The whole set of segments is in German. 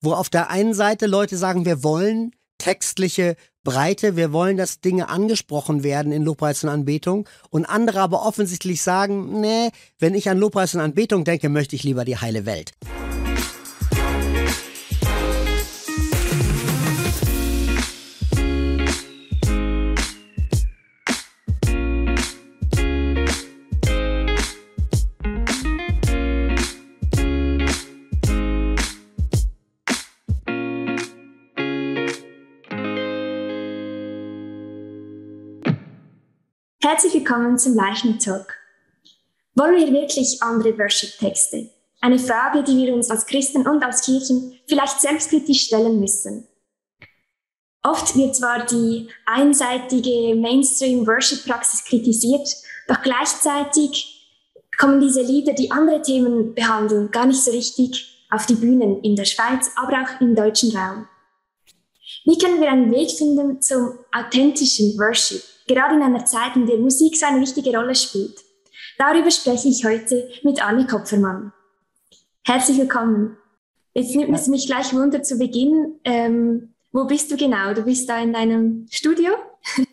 wo auf der einen Seite Leute sagen, wir wollen textliche Breite, wir wollen, dass Dinge angesprochen werden in Lobpreis und Anbetung und andere aber offensichtlich sagen, nee, wenn ich an Lobpreis und Anbetung denke, möchte ich lieber die heile Welt. Herzlich willkommen zum Leichen Talk. Wollen wir wirklich andere Worship-Texte? Eine Frage, die wir uns als Christen und als Kirchen vielleicht selbstkritisch stellen müssen. Oft wird zwar die einseitige Mainstream-Worship-Praxis kritisiert, doch gleichzeitig kommen diese Lieder, die andere Themen behandeln, gar nicht so richtig auf die Bühnen in der Schweiz, aber auch im deutschen Raum. Wie können wir einen Weg finden zum authentischen Worship? Gerade in einer Zeit, in der Musik so eine wichtige Rolle spielt. Darüber spreche ich heute mit Anni Kopfermann. Herzlich willkommen. Jetzt nimmt es mich gleich wunder zu Beginn. Ähm, wo bist du genau? Du bist da in deinem Studio?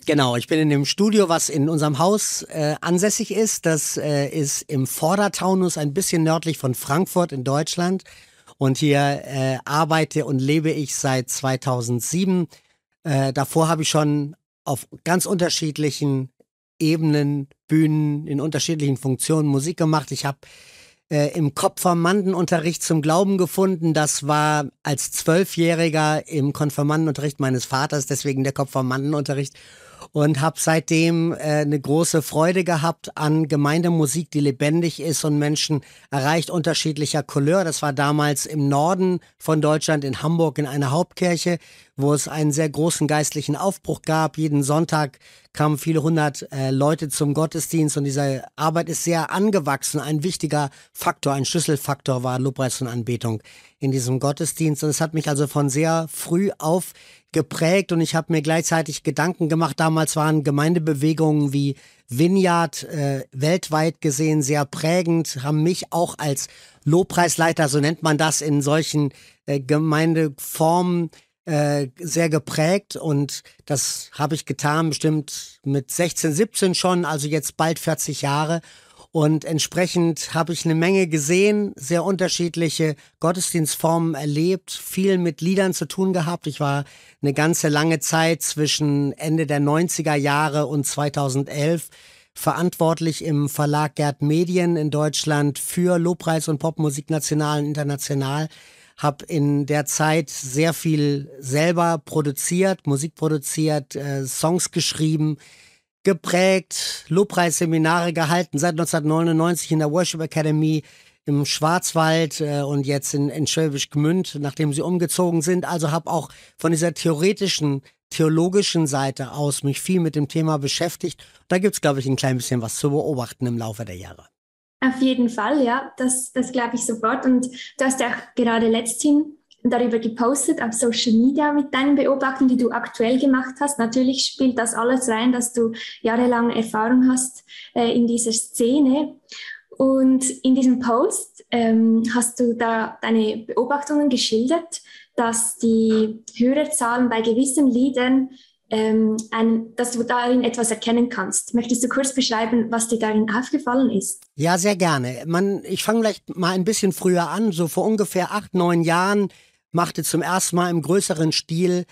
Genau, ich bin in dem Studio, was in unserem Haus äh, ansässig ist. Das äh, ist im Vordertaunus, ein bisschen nördlich von Frankfurt in Deutschland. Und hier äh, arbeite und lebe ich seit 2007. Äh, davor habe ich schon auf ganz unterschiedlichen Ebenen, Bühnen, in unterschiedlichen Funktionen Musik gemacht. Ich habe äh, im Konfirmandenunterricht zum Glauben gefunden. Das war als Zwölfjähriger im Konfirmandenunterricht meines Vaters, deswegen der Konfirmandenunterricht und habe seitdem äh, eine große Freude gehabt an Gemeindemusik, die lebendig ist und Menschen erreicht unterschiedlicher Couleur. Das war damals im Norden von Deutschland in Hamburg in einer Hauptkirche, wo es einen sehr großen geistlichen Aufbruch gab. Jeden Sonntag kamen viele hundert äh, Leute zum Gottesdienst und diese Arbeit ist sehr angewachsen. Ein wichtiger Faktor, ein Schlüsselfaktor war Lobpreis und Anbetung in diesem Gottesdienst. Und es hat mich also von sehr früh auf geprägt und ich habe mir gleichzeitig Gedanken gemacht. Damals waren Gemeindebewegungen wie Vineyard äh, weltweit gesehen sehr prägend, haben mich auch als Lobpreisleiter, so nennt man das in solchen äh, Gemeindeformen, äh, sehr geprägt und das habe ich getan, bestimmt mit 16, 17 schon, also jetzt bald 40 Jahre. Und entsprechend habe ich eine Menge gesehen, sehr unterschiedliche Gottesdienstformen erlebt, viel mit Liedern zu tun gehabt. Ich war eine ganze lange Zeit zwischen Ende der 90er Jahre und 2011 verantwortlich im Verlag Gerd Medien in Deutschland für Lobpreis und Popmusik national und international. Hab in der Zeit sehr viel selber produziert, Musik produziert, äh, Songs geschrieben, geprägt, Lobpreisseminare gehalten, seit 1999 in der Worship Academy im Schwarzwald äh, und jetzt in, in Schwäbisch Gmünd, nachdem sie umgezogen sind. Also habe auch von dieser theoretischen, theologischen Seite aus mich viel mit dem Thema beschäftigt. Da gibt's glaube ich, ein klein bisschen was zu beobachten im Laufe der Jahre. Auf jeden Fall, ja, das, das glaube ich sofort. Und du hast ja auch gerade letzthin darüber gepostet auf Social Media mit deinen Beobachtungen, die du aktuell gemacht hast. Natürlich spielt das alles rein, dass du jahrelang Erfahrung hast äh, in dieser Szene. Und in diesem Post ähm, hast du da deine Beobachtungen geschildert, dass die Hörerzahlen bei gewissen Liedern, ähm, ein, dass du darin etwas erkennen kannst. Möchtest du kurz beschreiben, was dir darin aufgefallen ist? Ja, sehr gerne. Man, ich fange vielleicht mal ein bisschen früher an. So vor ungefähr acht, neun Jahren machte zum ersten Mal im größeren Stil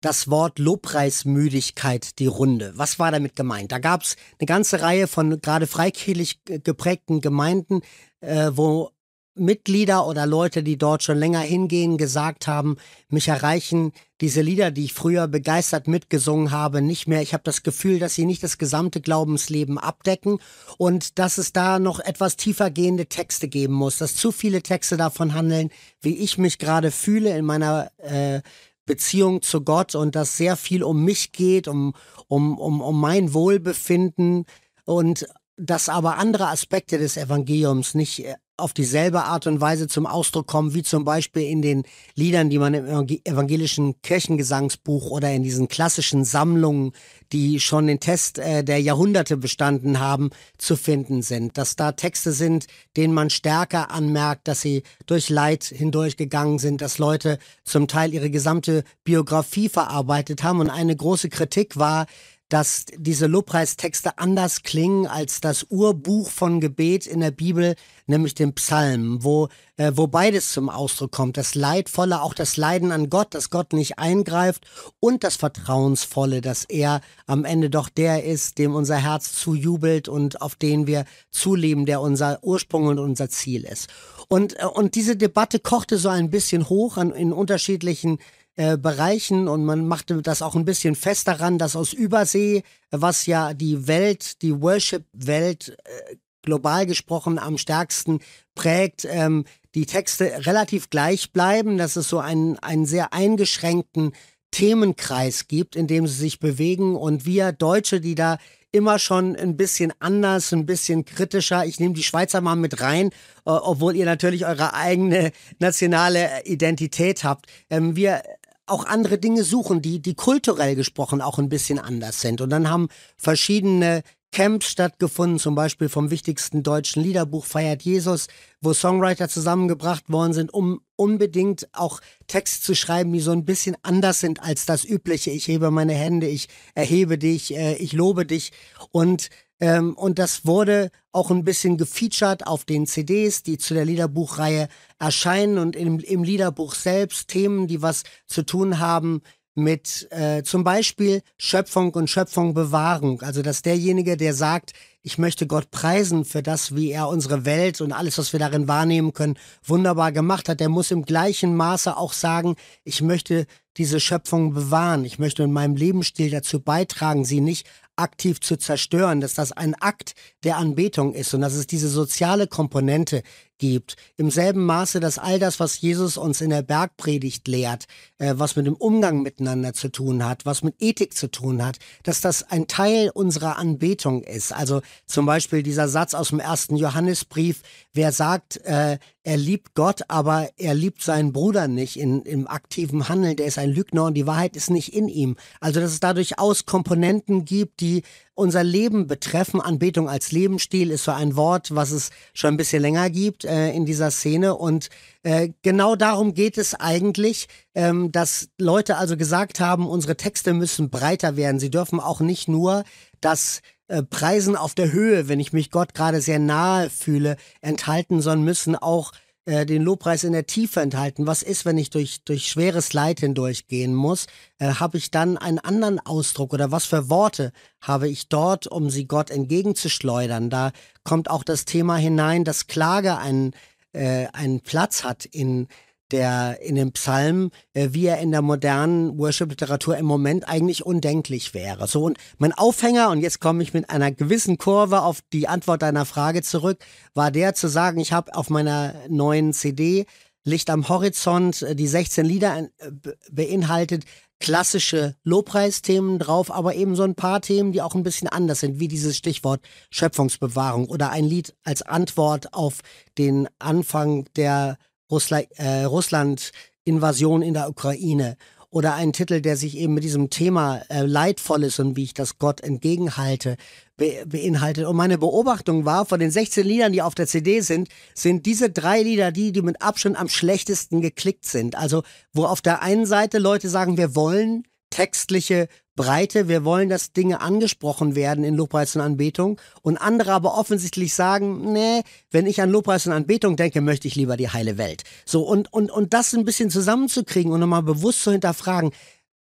das Wort Lobpreismüdigkeit die Runde. Was war damit gemeint? Da gab es eine ganze Reihe von gerade freikirchlich geprägten Gemeinden, äh, wo Mitglieder oder Leute, die dort schon länger hingehen, gesagt haben, mich erreichen diese Lieder, die ich früher begeistert mitgesungen habe, nicht mehr. Ich habe das Gefühl, dass sie nicht das gesamte Glaubensleben abdecken und dass es da noch etwas tiefer gehende Texte geben muss, dass zu viele Texte davon handeln, wie ich mich gerade fühle in meiner äh, Beziehung zu Gott und dass sehr viel um mich geht, um, um, um, um mein Wohlbefinden und dass aber andere Aspekte des Evangeliums nicht äh, auf dieselbe Art und Weise zum Ausdruck kommen, wie zum Beispiel in den Liedern, die man im evangelischen Kirchengesangsbuch oder in diesen klassischen Sammlungen, die schon den Test äh, der Jahrhunderte bestanden haben, zu finden sind. Dass da Texte sind, denen man stärker anmerkt, dass sie durch Leid hindurchgegangen sind, dass Leute zum Teil ihre gesamte Biografie verarbeitet haben. Und eine große Kritik war, dass diese Lobpreistexte anders klingen als das Urbuch von Gebet in der Bibel, nämlich den Psalmen, wo, äh, wo beides zum Ausdruck kommt. Das Leidvolle, auch das Leiden an Gott, dass Gott nicht eingreift und das Vertrauensvolle, dass er am Ende doch der ist, dem unser Herz zujubelt und auf den wir zuleben, der unser Ursprung und unser Ziel ist. Und, äh, und diese Debatte kochte so ein bisschen hoch an, in unterschiedlichen äh, Bereichen und man machte das auch ein bisschen fest daran, dass aus Übersee, was ja die Welt, die Worship-Welt äh, global gesprochen am stärksten prägt, ähm, die Texte relativ gleich bleiben, dass es so einen, einen sehr eingeschränkten Themenkreis gibt, in dem sie sich bewegen und wir Deutsche, die da immer schon ein bisschen anders, ein bisschen kritischer. Ich nehme die Schweizer mal mit rein, äh, obwohl ihr natürlich eure eigene nationale Identität habt. Ähm, wir auch andere Dinge suchen, die, die kulturell gesprochen auch ein bisschen anders sind. Und dann haben verschiedene Camps stattgefunden, zum Beispiel vom wichtigsten deutschen Liederbuch Feiert Jesus, wo Songwriter zusammengebracht worden sind, um unbedingt auch Texte zu schreiben, die so ein bisschen anders sind als das übliche. Ich hebe meine Hände, ich erhebe dich, äh, ich lobe dich. Und ähm, und das wurde auch ein bisschen gefeatured auf den CDs, die zu der Liederbuchreihe erscheinen und im, im Liederbuch selbst Themen, die was zu tun haben mit äh, zum Beispiel Schöpfung und Schöpfungbewahrung. Also dass derjenige, der sagt, ich möchte Gott preisen für das, wie er unsere Welt und alles, was wir darin wahrnehmen können, wunderbar gemacht hat, der muss im gleichen Maße auch sagen, ich möchte diese Schöpfung bewahren. Ich möchte in meinem Lebensstil dazu beitragen, sie nicht aktiv zu zerstören, dass das ein Akt der Anbetung ist und dass es diese soziale Komponente gibt. Im selben Maße, dass all das, was Jesus uns in der Bergpredigt lehrt, äh, was mit dem Umgang miteinander zu tun hat, was mit Ethik zu tun hat, dass das ein Teil unserer Anbetung ist. Also zum Beispiel dieser Satz aus dem ersten Johannesbrief, wer sagt, äh, er liebt Gott, aber er liebt seinen Bruder nicht in, im aktiven Handeln, der ist ein Lügner und die Wahrheit ist nicht in ihm. Also dass es da durchaus Komponenten gibt, die unser Leben betreffen. Anbetung als Lebensstil ist so ein Wort, was es schon ein bisschen länger gibt äh, in dieser Szene. Und äh, genau darum geht es eigentlich, ähm, dass Leute also gesagt haben, unsere Texte müssen breiter werden. Sie dürfen auch nicht nur das äh, Preisen auf der Höhe, wenn ich mich Gott gerade sehr nahe fühle, enthalten, sondern müssen auch äh, den Lobpreis in der Tiefe enthalten. Was ist, wenn ich durch, durch schweres Leid hindurchgehen muss? Äh, habe ich dann einen anderen Ausdruck oder was für Worte habe ich dort, um sie Gott entgegenzuschleudern? Da kommt auch das Thema hinein, dass Klage einen, äh, einen Platz hat in, der in dem Psalm, äh, wie er in der modernen Worship-Literatur im Moment eigentlich undenklich wäre. So und mein Aufhänger, und jetzt komme ich mit einer gewissen Kurve auf die Antwort deiner Frage zurück, war der zu sagen, ich habe auf meiner neuen CD Licht am Horizont äh, die 16 Lieder äh, beinhaltet, klassische Lobpreisthemen drauf, aber eben so ein paar Themen, die auch ein bisschen anders sind, wie dieses Stichwort Schöpfungsbewahrung oder ein Lied als Antwort auf den Anfang der äh, Russland-Invasion in der Ukraine oder ein Titel, der sich eben mit diesem Thema äh, Leidvolles und wie ich das Gott entgegenhalte, be beinhaltet. Und meine Beobachtung war, von den 16 Liedern, die auf der CD sind, sind diese drei Lieder die, die mit Abstand am schlechtesten geklickt sind. Also, wo auf der einen Seite Leute sagen, wir wollen textliche Breite. Wir wollen, dass Dinge angesprochen werden in Lobpreis und Anbetung. Und andere aber offensichtlich sagen, nee, wenn ich an Lobpreis und Anbetung denke, möchte ich lieber die heile Welt. So, und, und, und das ein bisschen zusammenzukriegen und nochmal bewusst zu hinterfragen,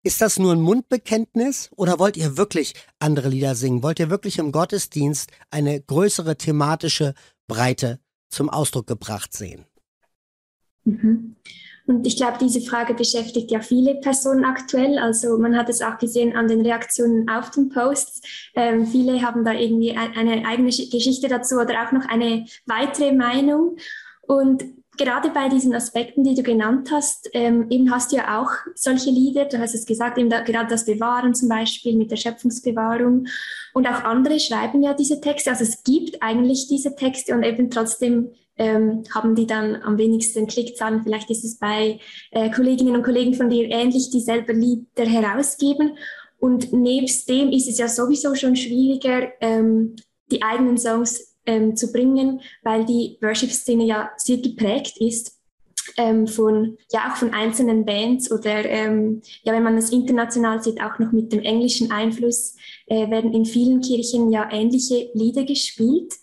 ist das nur ein Mundbekenntnis oder wollt ihr wirklich andere Lieder singen? Wollt ihr wirklich im Gottesdienst eine größere thematische Breite zum Ausdruck gebracht sehen? Mhm. Und ich glaube, diese Frage beschäftigt ja viele Personen aktuell. Also man hat es auch gesehen an den Reaktionen auf den Posts. Ähm, viele haben da irgendwie eine eigene Geschichte dazu oder auch noch eine weitere Meinung. Und gerade bei diesen Aspekten, die du genannt hast, ähm, eben hast du ja auch solche Lieder, du hast es gesagt, eben da, gerade das Bewahren zum Beispiel mit der Schöpfungsbewahrung und auch andere schreiben ja diese Texte, also es gibt eigentlich diese Texte und eben trotzdem ähm, haben die dann am wenigsten Klickzahlen. Vielleicht ist es bei äh, Kolleginnen und Kollegen von dir ähnlich, die selber Lieder herausgeben. Und nebst dem ist es ja sowieso schon schwieriger, ähm, die eigenen Songs ähm, zu bringen, weil die Worship-Szene ja sehr geprägt ist ähm, von, ja auch von einzelnen Bands oder ähm, ja, wenn man es international sieht, auch noch mit dem englischen Einfluss, äh, werden in vielen Kirchen ja ähnliche Lieder gespielt,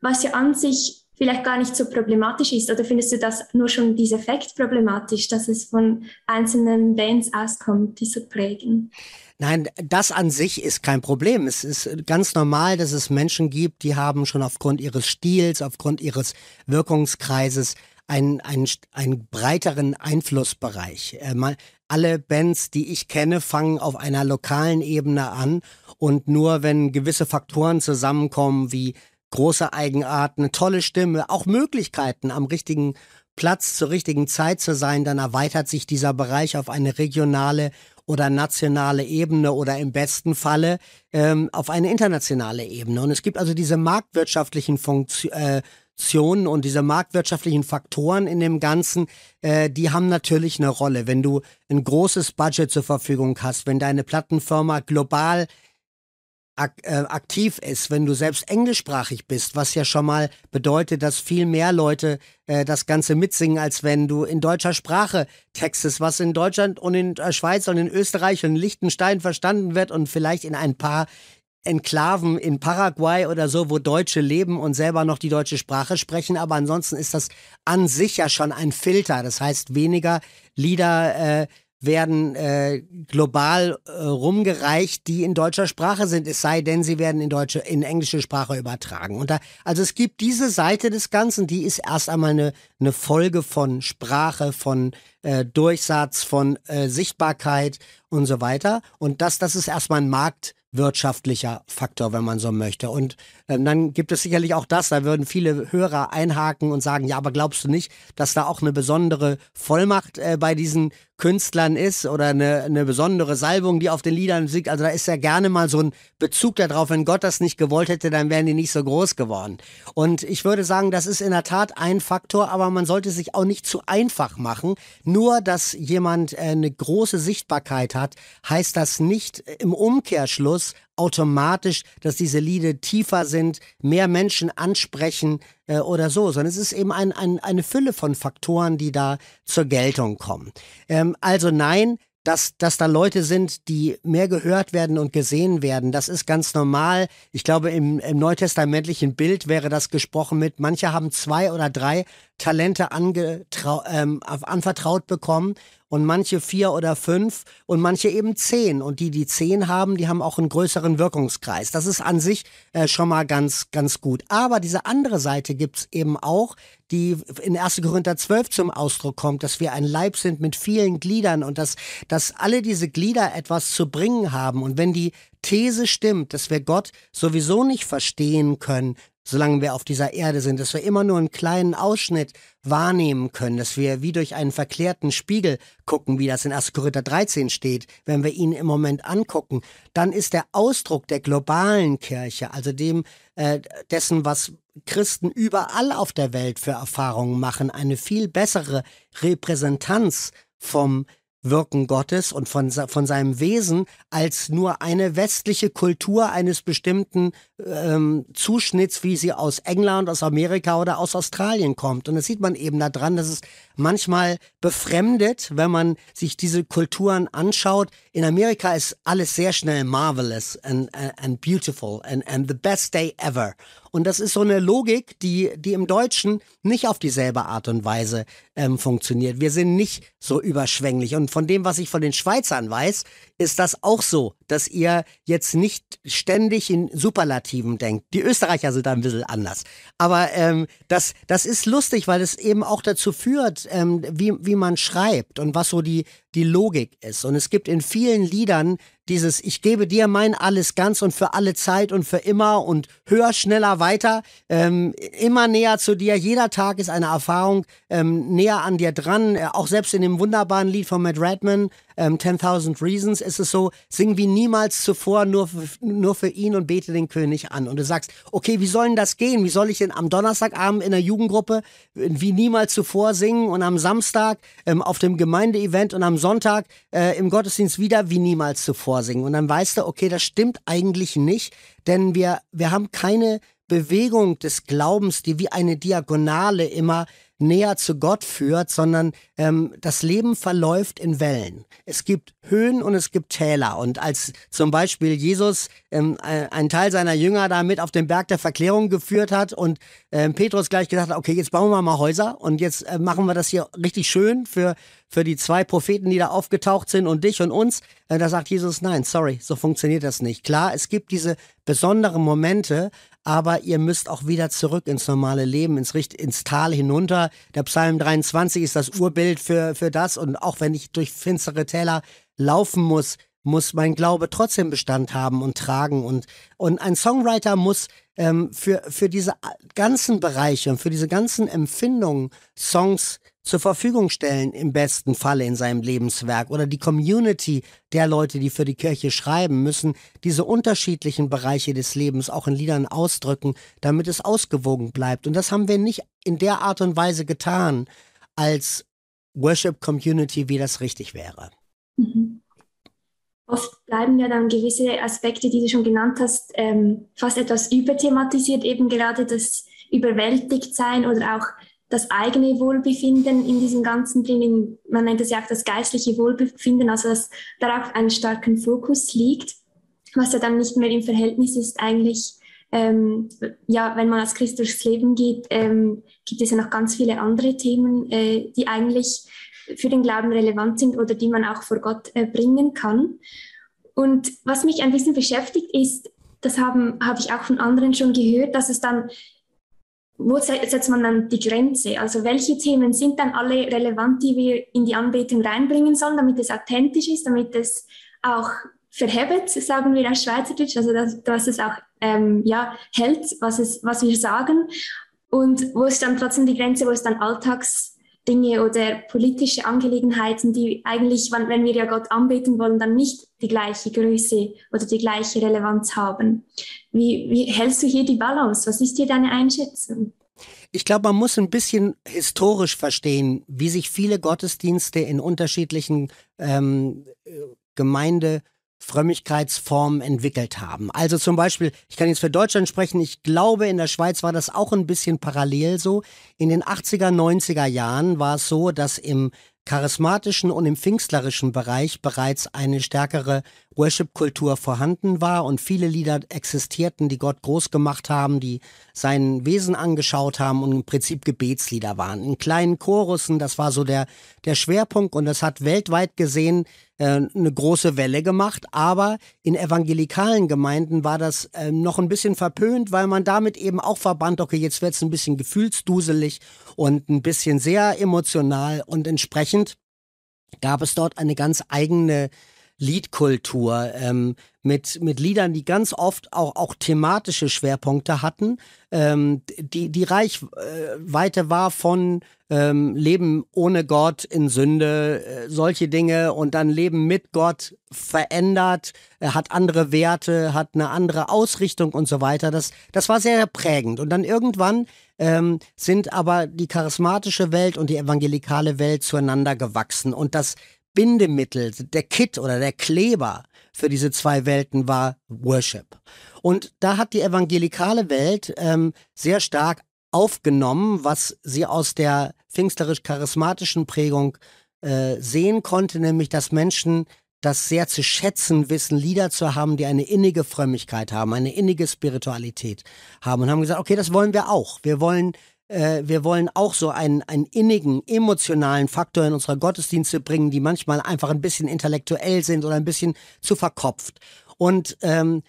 was ja an sich vielleicht gar nicht so problematisch ist. Oder findest du das nur schon dieser Effekt problematisch, dass es von einzelnen Bands auskommt, die so prägen? Nein, das an sich ist kein Problem. Es ist ganz normal, dass es Menschen gibt, die haben schon aufgrund ihres Stils, aufgrund ihres Wirkungskreises einen, einen, einen breiteren Einflussbereich. Äh, mal, alle Bands, die ich kenne, fangen auf einer lokalen Ebene an und nur wenn gewisse Faktoren zusammenkommen, wie große Eigenarten, eine tolle Stimme, auch Möglichkeiten am richtigen Platz zur richtigen Zeit zu sein, dann erweitert sich dieser Bereich auf eine regionale oder nationale Ebene oder im besten Falle ähm, auf eine internationale Ebene. Und es gibt also diese marktwirtschaftlichen Funktionen äh, und diese marktwirtschaftlichen Faktoren in dem Ganzen, äh, die haben natürlich eine Rolle. Wenn du ein großes Budget zur Verfügung hast, wenn deine Plattenfirma global ak äh, aktiv ist, wenn du selbst englischsprachig bist, was ja schon mal bedeutet, dass viel mehr Leute äh, das Ganze mitsingen, als wenn du in deutscher Sprache textest, was in Deutschland und in der Schweiz und in Österreich und in Liechtenstein verstanden wird und vielleicht in ein paar Enklaven in Paraguay oder so, wo Deutsche leben und selber noch die deutsche Sprache sprechen. Aber ansonsten ist das an sich ja schon ein Filter. Das heißt, weniger Lieder äh, werden äh, global äh, rumgereicht, die in deutscher Sprache sind, es sei denn, sie werden in deutsche, in englische Sprache übertragen. Und da, also es gibt diese Seite des Ganzen, die ist erst einmal eine, eine Folge von Sprache, von äh, Durchsatz, von äh, Sichtbarkeit und so weiter. Und das, das ist erstmal ein Markt, wirtschaftlicher Faktor, wenn man so möchte. Und ähm, dann gibt es sicherlich auch das, da würden viele Hörer einhaken und sagen, ja, aber glaubst du nicht, dass da auch eine besondere Vollmacht äh, bei diesen Künstlern ist oder eine, eine besondere Salbung, die auf den Liedern singt. Also da ist ja gerne mal so ein Bezug darauf, wenn Gott das nicht gewollt hätte, dann wären die nicht so groß geworden. Und ich würde sagen, das ist in der Tat ein Faktor, aber man sollte sich auch nicht zu einfach machen. Nur, dass jemand äh, eine große Sichtbarkeit hat, heißt das nicht im Umkehrschluss automatisch, dass diese Lieder tiefer sind, mehr Menschen ansprechen äh, oder so, sondern es ist eben ein, ein, eine Fülle von Faktoren, die da zur Geltung kommen. Ähm, also nein, dass, dass da Leute sind, die mehr gehört werden und gesehen werden. Das ist ganz normal. Ich glaube, im, im neutestamentlichen Bild wäre das gesprochen mit, manche haben zwei oder drei Talente ähm, anvertraut bekommen und manche vier oder fünf und manche eben zehn. Und die, die zehn haben, die haben auch einen größeren Wirkungskreis. Das ist an sich äh, schon mal ganz, ganz gut. Aber diese andere Seite gibt's eben auch, die in 1. Korinther 12 zum Ausdruck kommt, dass wir ein Leib sind mit vielen Gliedern und dass, dass alle diese Glieder etwas zu bringen haben. Und wenn die These stimmt, dass wir Gott sowieso nicht verstehen können, solange wir auf dieser Erde sind, dass wir immer nur einen kleinen Ausschnitt wahrnehmen können, dass wir wie durch einen verklärten Spiegel gucken, wie das in 1. Korinther 13 steht, wenn wir ihn im Moment angucken, dann ist der Ausdruck der globalen Kirche, also dem äh, dessen, was Christen überall auf der Welt für Erfahrungen machen, eine viel bessere Repräsentanz vom Wirken Gottes und von, von seinem Wesen als nur eine westliche Kultur eines bestimmten ähm, Zuschnitts, wie sie aus England, aus Amerika oder aus Australien kommt. Und das sieht man eben daran, dass es manchmal befremdet, wenn man sich diese Kulturen anschaut. In Amerika ist alles sehr schnell marvelous and, and beautiful and, and the best day ever. Und das ist so eine Logik, die, die im Deutschen nicht auf dieselbe Art und Weise ähm, funktioniert. Wir sind nicht so überschwänglich. Und von dem, was ich von den Schweizern weiß, ist das auch so, dass ihr jetzt nicht ständig in Superlativen denkt. Die Österreicher sind da ein bisschen anders. Aber ähm, das, das ist lustig, weil es eben auch dazu führt, ähm, wie, wie man schreibt und was so die, die Logik ist. Und es gibt in vielen Liedern dieses Ich gebe dir mein alles ganz und für alle Zeit und für immer und höher, schneller, weiter, ähm, immer näher zu dir. Jeder Tag ist eine Erfahrung ähm, näher an dir dran. Äh, auch selbst in dem wunderbaren Lied von Matt Redman, ähm, 10.000 Reasons, ist es so, sing wie niemals zuvor nur für, nur für ihn und bete den König an. Und du sagst, okay, wie soll denn das gehen? Wie soll ich denn am Donnerstagabend in der Jugendgruppe wie niemals zuvor singen und am Samstag ähm, auf dem Gemeindeevent und am Sonntag äh, im Gottesdienst wieder wie niemals zuvor singen? Und dann weißt du, okay, das stimmt eigentlich nicht, denn wir, wir haben keine Bewegung des Glaubens, die wie eine Diagonale immer näher zu Gott führt, sondern ähm, das Leben verläuft in Wellen. Es gibt Höhen und es gibt Täler. Und als zum Beispiel Jesus ähm, äh, einen Teil seiner Jünger da mit auf den Berg der Verklärung geführt hat und ähm, Petrus gleich gesagt hat, okay, jetzt bauen wir mal Häuser und jetzt äh, machen wir das hier richtig schön für, für die zwei Propheten, die da aufgetaucht sind und dich und uns. Äh, da sagt Jesus, nein, sorry, so funktioniert das nicht. Klar, es gibt diese besonderen Momente, aber ihr müsst auch wieder zurück ins normale Leben, ins, ins Tal hinunter. Der Psalm 23 ist das Urbild für, für das und auch wenn ich durch finstere Täler laufen muss, muss mein Glaube trotzdem Bestand haben und tragen. Und, und ein Songwriter muss ähm, für, für diese ganzen Bereiche und für diese ganzen Empfindungen Songs zur Verfügung stellen, im besten Falle in seinem Lebenswerk. Oder die Community der Leute, die für die Kirche schreiben, müssen diese unterschiedlichen Bereiche des Lebens auch in Liedern ausdrücken, damit es ausgewogen bleibt. Und das haben wir nicht in der Art und Weise getan, als Worship Community, wie das richtig wäre. Mhm. Oft bleiben ja dann gewisse Aspekte, die du schon genannt hast, ähm, fast etwas überthematisiert, eben gerade das Überwältigtsein oder auch das eigene Wohlbefinden in diesem Ganzen drin, man nennt es ja auch das geistliche Wohlbefinden, also dass darauf einen starken Fokus liegt, was ja dann nicht mehr im Verhältnis ist eigentlich, ähm, ja, wenn man als Christ durchs Leben geht, ähm, gibt es ja noch ganz viele andere Themen, äh, die eigentlich für den Glauben relevant sind oder die man auch vor Gott äh, bringen kann. Und was mich ein bisschen beschäftigt ist, das habe ich auch von anderen schon gehört, dass es dann wo setzt man dann die Grenze? Also welche Themen sind dann alle relevant, die wir in die Anbetung reinbringen sollen, damit es authentisch ist, damit es auch verhebt, sagen wir auf Schweizerdeutsch, also dass, dass es auch ähm, ja, hält, was, es, was wir sagen. Und wo ist dann trotzdem die Grenze, wo es dann Alltags Dinge oder politische Angelegenheiten, die eigentlich, wenn wir ja Gott anbeten wollen, dann nicht die gleiche Größe oder die gleiche Relevanz haben. Wie, wie hältst du hier die Balance? Was ist hier deine Einschätzung? Ich glaube, man muss ein bisschen historisch verstehen, wie sich viele Gottesdienste in unterschiedlichen ähm, Gemeinde Frömmigkeitsformen entwickelt haben. Also zum Beispiel, ich kann jetzt für Deutschland sprechen, ich glaube, in der Schweiz war das auch ein bisschen parallel so. In den 80er, 90er Jahren war es so, dass im charismatischen und im pfingstlerischen Bereich bereits eine stärkere Worship-Kultur vorhanden war und viele Lieder existierten, die Gott groß gemacht haben, die sein Wesen angeschaut haben und im Prinzip Gebetslieder waren. In kleinen Chorussen, das war so der, der Schwerpunkt und das hat weltweit gesehen äh, eine große Welle gemacht, aber in evangelikalen Gemeinden war das äh, noch ein bisschen verpönt, weil man damit eben auch verband, okay, jetzt wird es ein bisschen gefühlsduselig und ein bisschen sehr emotional und entsprechend gab es dort eine ganz eigene Liedkultur ähm, mit, mit Liedern, die ganz oft auch, auch thematische Schwerpunkte hatten. Ähm, die, die Reichweite war von ähm, Leben ohne Gott in Sünde, äh, solche Dinge und dann Leben mit Gott verändert, äh, hat andere Werte, hat eine andere Ausrichtung und so weiter. Das, das war sehr prägend. Und dann irgendwann ähm, sind aber die charismatische Welt und die evangelikale Welt zueinander gewachsen. Und das Bindemittel, der Kit oder der Kleber für diese zwei Welten war Worship. Und da hat die evangelikale Welt ähm, sehr stark aufgenommen, was sie aus der pfingsterisch-charismatischen Prägung äh, sehen konnte, nämlich dass Menschen das sehr zu schätzen wissen, Lieder zu haben, die eine innige Frömmigkeit haben, eine innige Spiritualität haben und haben gesagt, okay, das wollen wir auch. Wir wollen äh, wir wollen auch so einen, einen innigen, emotionalen Faktor in unsere Gottesdienste bringen, die manchmal einfach ein bisschen intellektuell sind oder ein bisschen zu verkopft. Und ähm,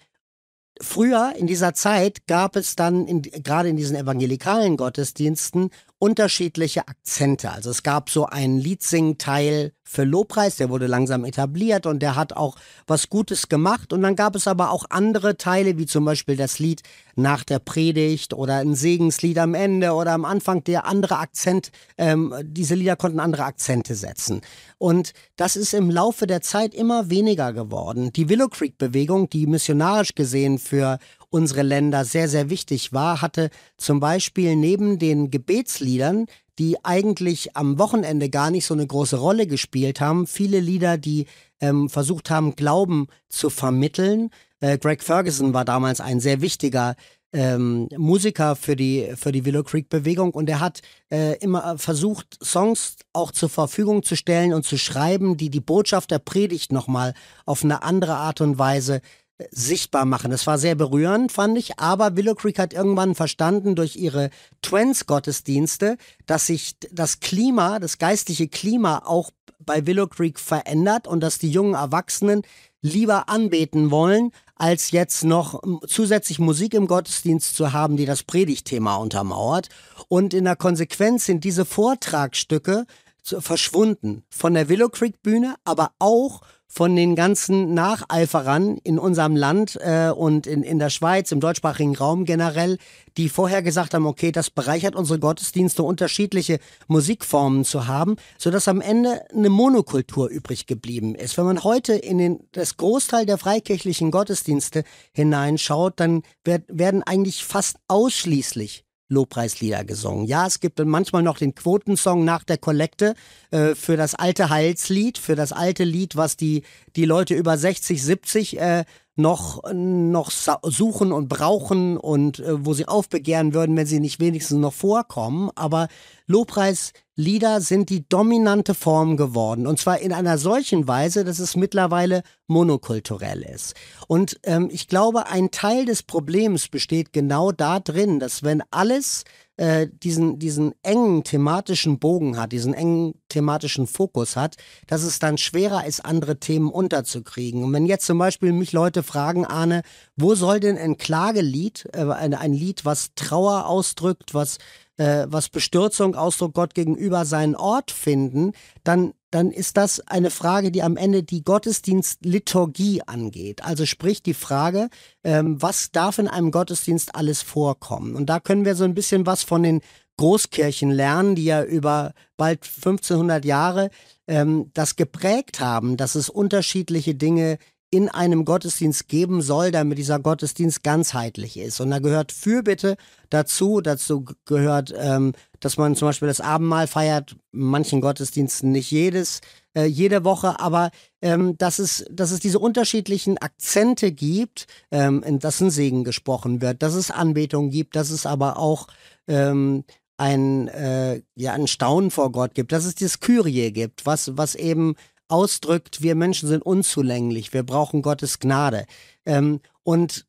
früher in dieser Zeit gab es dann in, gerade in diesen evangelikalen Gottesdiensten unterschiedliche Akzente. Also es gab so einen Liedsing-Teil für Lobpreis, der wurde langsam etabliert und der hat auch was Gutes gemacht. Und dann gab es aber auch andere Teile, wie zum Beispiel das Lied nach der Predigt oder ein Segenslied am Ende oder am Anfang, der andere Akzent, ähm, diese Lieder konnten andere Akzente setzen. Und das ist im Laufe der Zeit immer weniger geworden. Die Willow Creek Bewegung, die missionarisch gesehen für unsere Länder sehr, sehr wichtig war, hatte zum Beispiel neben den Gebetsliedern, die eigentlich am Wochenende gar nicht so eine große Rolle gespielt haben, viele Lieder, die ähm, versucht haben, Glauben zu vermitteln. Äh, Greg Ferguson war damals ein sehr wichtiger ähm, Musiker für die, für die Willow Creek Bewegung und er hat äh, immer versucht, Songs auch zur Verfügung zu stellen und zu schreiben, die die Botschaft der Predigt nochmal auf eine andere Art und Weise sichtbar machen. Das war sehr berührend, fand ich. Aber Willow Creek hat irgendwann verstanden durch ihre Twins-Gottesdienste, dass sich das Klima, das geistliche Klima auch bei Willow Creek verändert und dass die jungen Erwachsenen lieber anbeten wollen, als jetzt noch zusätzlich Musik im Gottesdienst zu haben, die das Predigtthema untermauert. Und in der Konsequenz sind diese Vortragsstücke verschwunden von der Willow Creek Bühne, aber auch von den ganzen Nacheiferern in unserem Land äh, und in, in der Schweiz, im deutschsprachigen Raum generell, die vorher gesagt haben, okay, das bereichert unsere Gottesdienste, unterschiedliche Musikformen zu haben, sodass am Ende eine Monokultur übrig geblieben ist. Wenn man heute in den, das Großteil der freikirchlichen Gottesdienste hineinschaut, dann werd, werden eigentlich fast ausschließlich Lobpreislieder gesungen. Ja, es gibt manchmal noch den Quotensong nach der Kollekte äh, für das alte Heilslied, für das alte Lied, was die, die Leute über 60, 70 äh, noch, noch suchen und brauchen und äh, wo sie aufbegehren würden, wenn sie nicht wenigstens noch vorkommen. Aber Lobpreislieder sind die dominante Form geworden. Und zwar in einer solchen Weise, dass es mittlerweile monokulturell ist. Und ähm, ich glaube, ein Teil des Problems besteht genau da drin, dass wenn alles äh, diesen, diesen engen thematischen Bogen hat, diesen engen thematischen Fokus hat, dass es dann schwerer ist, andere Themen unterzukriegen. Und wenn jetzt zum Beispiel mich Leute fragen, Arne, wo soll denn ein Klagelied, äh, ein, ein Lied, was Trauer ausdrückt, was äh, was Bestürzung ausdrückt, Gott gegenüber seinen Ort finden, dann dann ist das eine Frage, die am Ende die Gottesdienstliturgie angeht. Also sprich die Frage, ähm, was darf in einem Gottesdienst alles vorkommen? Und da können wir so ein bisschen was von den Großkirchen lernen, die ja über bald 1500 Jahre ähm, das geprägt haben, dass es unterschiedliche Dinge in einem Gottesdienst geben soll, damit dieser Gottesdienst ganzheitlich ist. Und da gehört Fürbitte dazu. Dazu gehört, ähm, dass man zum Beispiel das Abendmahl feiert, manchen Gottesdiensten nicht jedes, äh, jede Woche, aber ähm, dass, es, dass es diese unterschiedlichen Akzente gibt, ähm, dass ein Segen gesprochen wird, dass es Anbetung gibt, dass es aber auch ähm, ein, äh, ja, ein Staunen vor Gott gibt, dass es dieses Kyrie gibt, was, was eben ausdrückt, wir Menschen sind unzulänglich, wir brauchen Gottes Gnade. Ähm, und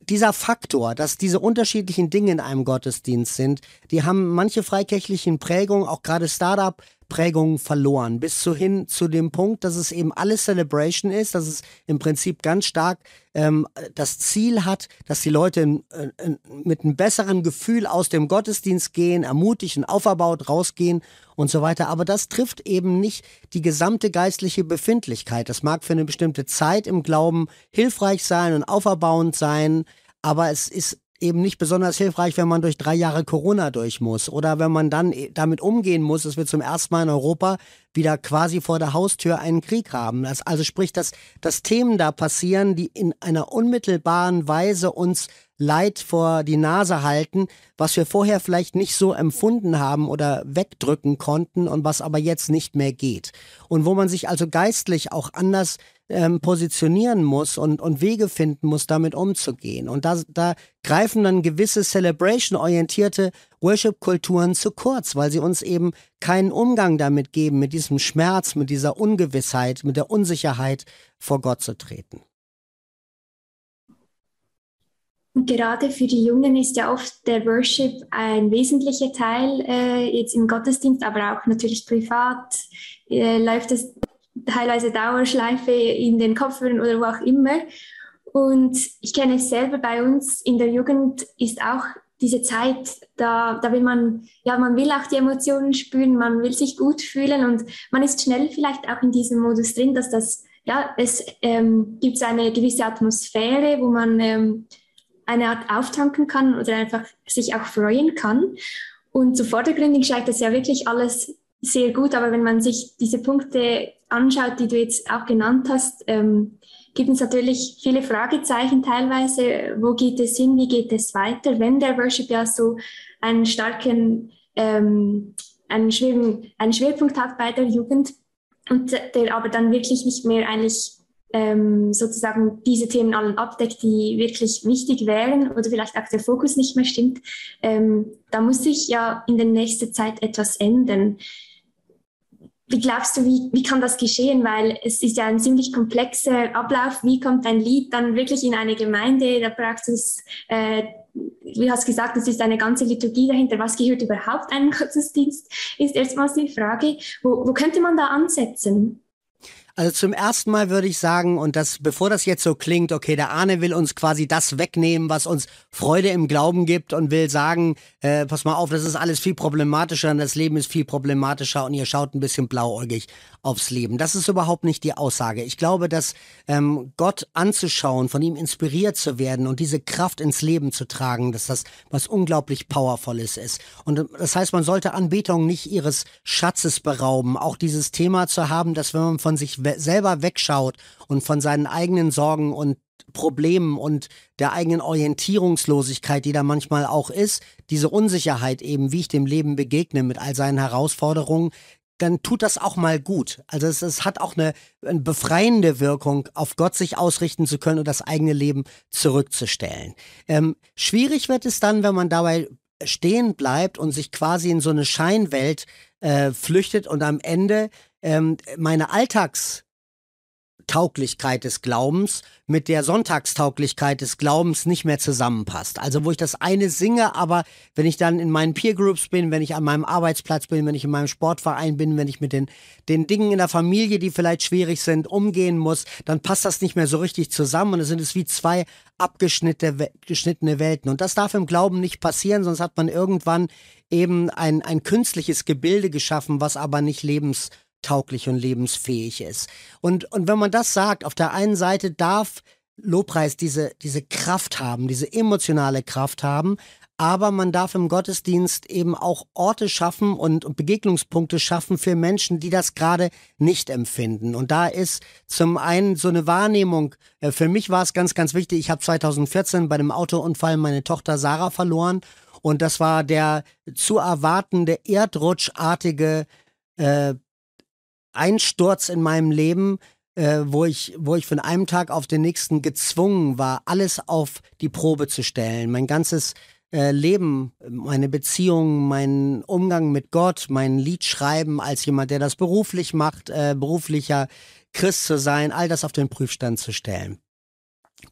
dieser Faktor, dass diese unterschiedlichen Dinge in einem Gottesdienst sind, die haben manche freikirchlichen Prägungen, auch gerade Startup Prägungen verloren, bis zu hin zu dem Punkt, dass es eben alles Celebration ist, dass es im Prinzip ganz stark ähm, das Ziel hat, dass die Leute in, in, mit einem besseren Gefühl aus dem Gottesdienst gehen, ermutigt und auferbaut rausgehen und so weiter. Aber das trifft eben nicht die gesamte geistliche Befindlichkeit. Das mag für eine bestimmte Zeit im Glauben hilfreich sein und auferbauend sein, aber es ist eben nicht besonders hilfreich, wenn man durch drei Jahre Corona durch muss oder wenn man dann e, damit umgehen muss, dass wir zum ersten Mal in Europa wieder quasi vor der Haustür einen Krieg haben. Das, also sprich, dass, dass Themen da passieren, die in einer unmittelbaren Weise uns Leid vor die Nase halten, was wir vorher vielleicht nicht so empfunden haben oder wegdrücken konnten und was aber jetzt nicht mehr geht. Und wo man sich also geistlich auch anders ähm, positionieren muss und, und Wege finden muss, damit umzugehen. Und da, da greifen dann gewisse Celebration-orientierte Worship-Kulturen zu kurz, weil sie uns eben keinen Umgang damit geben, mit diesem Schmerz, mit dieser Ungewissheit, mit der Unsicherheit vor Gott zu treten. Und gerade für die Jungen ist ja oft der Worship ein wesentlicher Teil äh, jetzt im Gottesdienst, aber auch natürlich privat äh, läuft es teilweise Dauerschleife in den Kopfhörern oder wo auch immer. Und ich kenne es selber bei uns in der Jugend ist auch diese Zeit, da, da will man, ja, man will auch die Emotionen spüren, man will sich gut fühlen und man ist schnell vielleicht auch in diesem Modus drin, dass das, ja, es ähm, gibt eine gewisse Atmosphäre, wo man ähm, eine Art auftanken kann oder einfach sich auch freuen kann. Und zu vordergründig scheint das ja wirklich alles sehr gut, aber wenn man sich diese Punkte anschaut, die du jetzt auch genannt hast, ähm, gibt es natürlich viele Fragezeichen teilweise. Wo geht es hin? Wie geht es weiter? Wenn der Worship ja so einen starken, ähm, einen, schweren, einen Schwerpunkt hat bei der Jugend und der aber dann wirklich nicht mehr eigentlich ähm, sozusagen diese Themen allen abdeckt, die wirklich wichtig wären oder vielleicht auch der Fokus nicht mehr stimmt, ähm, da muss sich ja in der nächsten Zeit etwas ändern. Wie glaubst du, wie, wie kann das geschehen? Weil es ist ja ein ziemlich komplexer Ablauf. Wie kommt ein Lied dann wirklich in eine Gemeinde? Da braucht es, äh, wie hast gesagt, es ist eine ganze Liturgie dahinter. Was gehört überhaupt einem Gottesdienst? Ist erstmals die Frage. Wo, wo könnte man da ansetzen? Also zum ersten Mal würde ich sagen, und das, bevor das jetzt so klingt, okay, der Arne will uns quasi das wegnehmen, was uns Freude im Glauben gibt und will sagen, äh, pass mal auf, das ist alles viel problematischer und das Leben ist viel problematischer und ihr schaut ein bisschen blauäugig aufs Leben. Das ist überhaupt nicht die Aussage. Ich glaube, dass ähm, Gott anzuschauen, von ihm inspiriert zu werden und diese Kraft ins Leben zu tragen, dass das was unglaublich Powervolles ist. Und das heißt, man sollte Anbetung nicht ihres Schatzes berauben. Auch dieses Thema zu haben, dass wenn man von sich selber wegschaut und von seinen eigenen Sorgen und Problemen und der eigenen Orientierungslosigkeit, die da manchmal auch ist, diese Unsicherheit eben, wie ich dem Leben begegne mit all seinen Herausforderungen, dann tut das auch mal gut. Also es, es hat auch eine, eine, befreiende Wirkung, auf Gott sich ausrichten zu können und das eigene Leben zurückzustellen. Ähm, schwierig wird es dann, wenn man dabei stehen bleibt und sich quasi in so eine Scheinwelt äh, flüchtet und am Ende ähm, meine Alltags Tauglichkeit des Glaubens mit der Sonntagstauglichkeit des Glaubens nicht mehr zusammenpasst. Also wo ich das eine singe, aber wenn ich dann in meinen Peer Groups bin, wenn ich an meinem Arbeitsplatz bin, wenn ich in meinem Sportverein bin, wenn ich mit den, den Dingen in der Familie, die vielleicht schwierig sind, umgehen muss, dann passt das nicht mehr so richtig zusammen und es sind es wie zwei abgeschnittene Welten. Und das darf im Glauben nicht passieren, sonst hat man irgendwann eben ein, ein künstliches Gebilde geschaffen, was aber nicht lebens tauglich und lebensfähig ist. Und, und wenn man das sagt, auf der einen Seite darf Lobpreis diese, diese Kraft haben, diese emotionale Kraft haben, aber man darf im Gottesdienst eben auch Orte schaffen und, und Begegnungspunkte schaffen für Menschen, die das gerade nicht empfinden. Und da ist zum einen so eine Wahrnehmung, äh, für mich war es ganz, ganz wichtig, ich habe 2014 bei einem Autounfall meine Tochter Sarah verloren und das war der zu erwartende erdrutschartige äh, Einsturz in meinem Leben, äh, wo ich, wo ich von einem Tag auf den nächsten gezwungen war, alles auf die Probe zu stellen. Mein ganzes äh, Leben, meine Beziehung, mein Umgang mit Gott, mein Liedschreiben als jemand, der das beruflich macht, äh, beruflicher Christ zu sein, all das auf den Prüfstand zu stellen.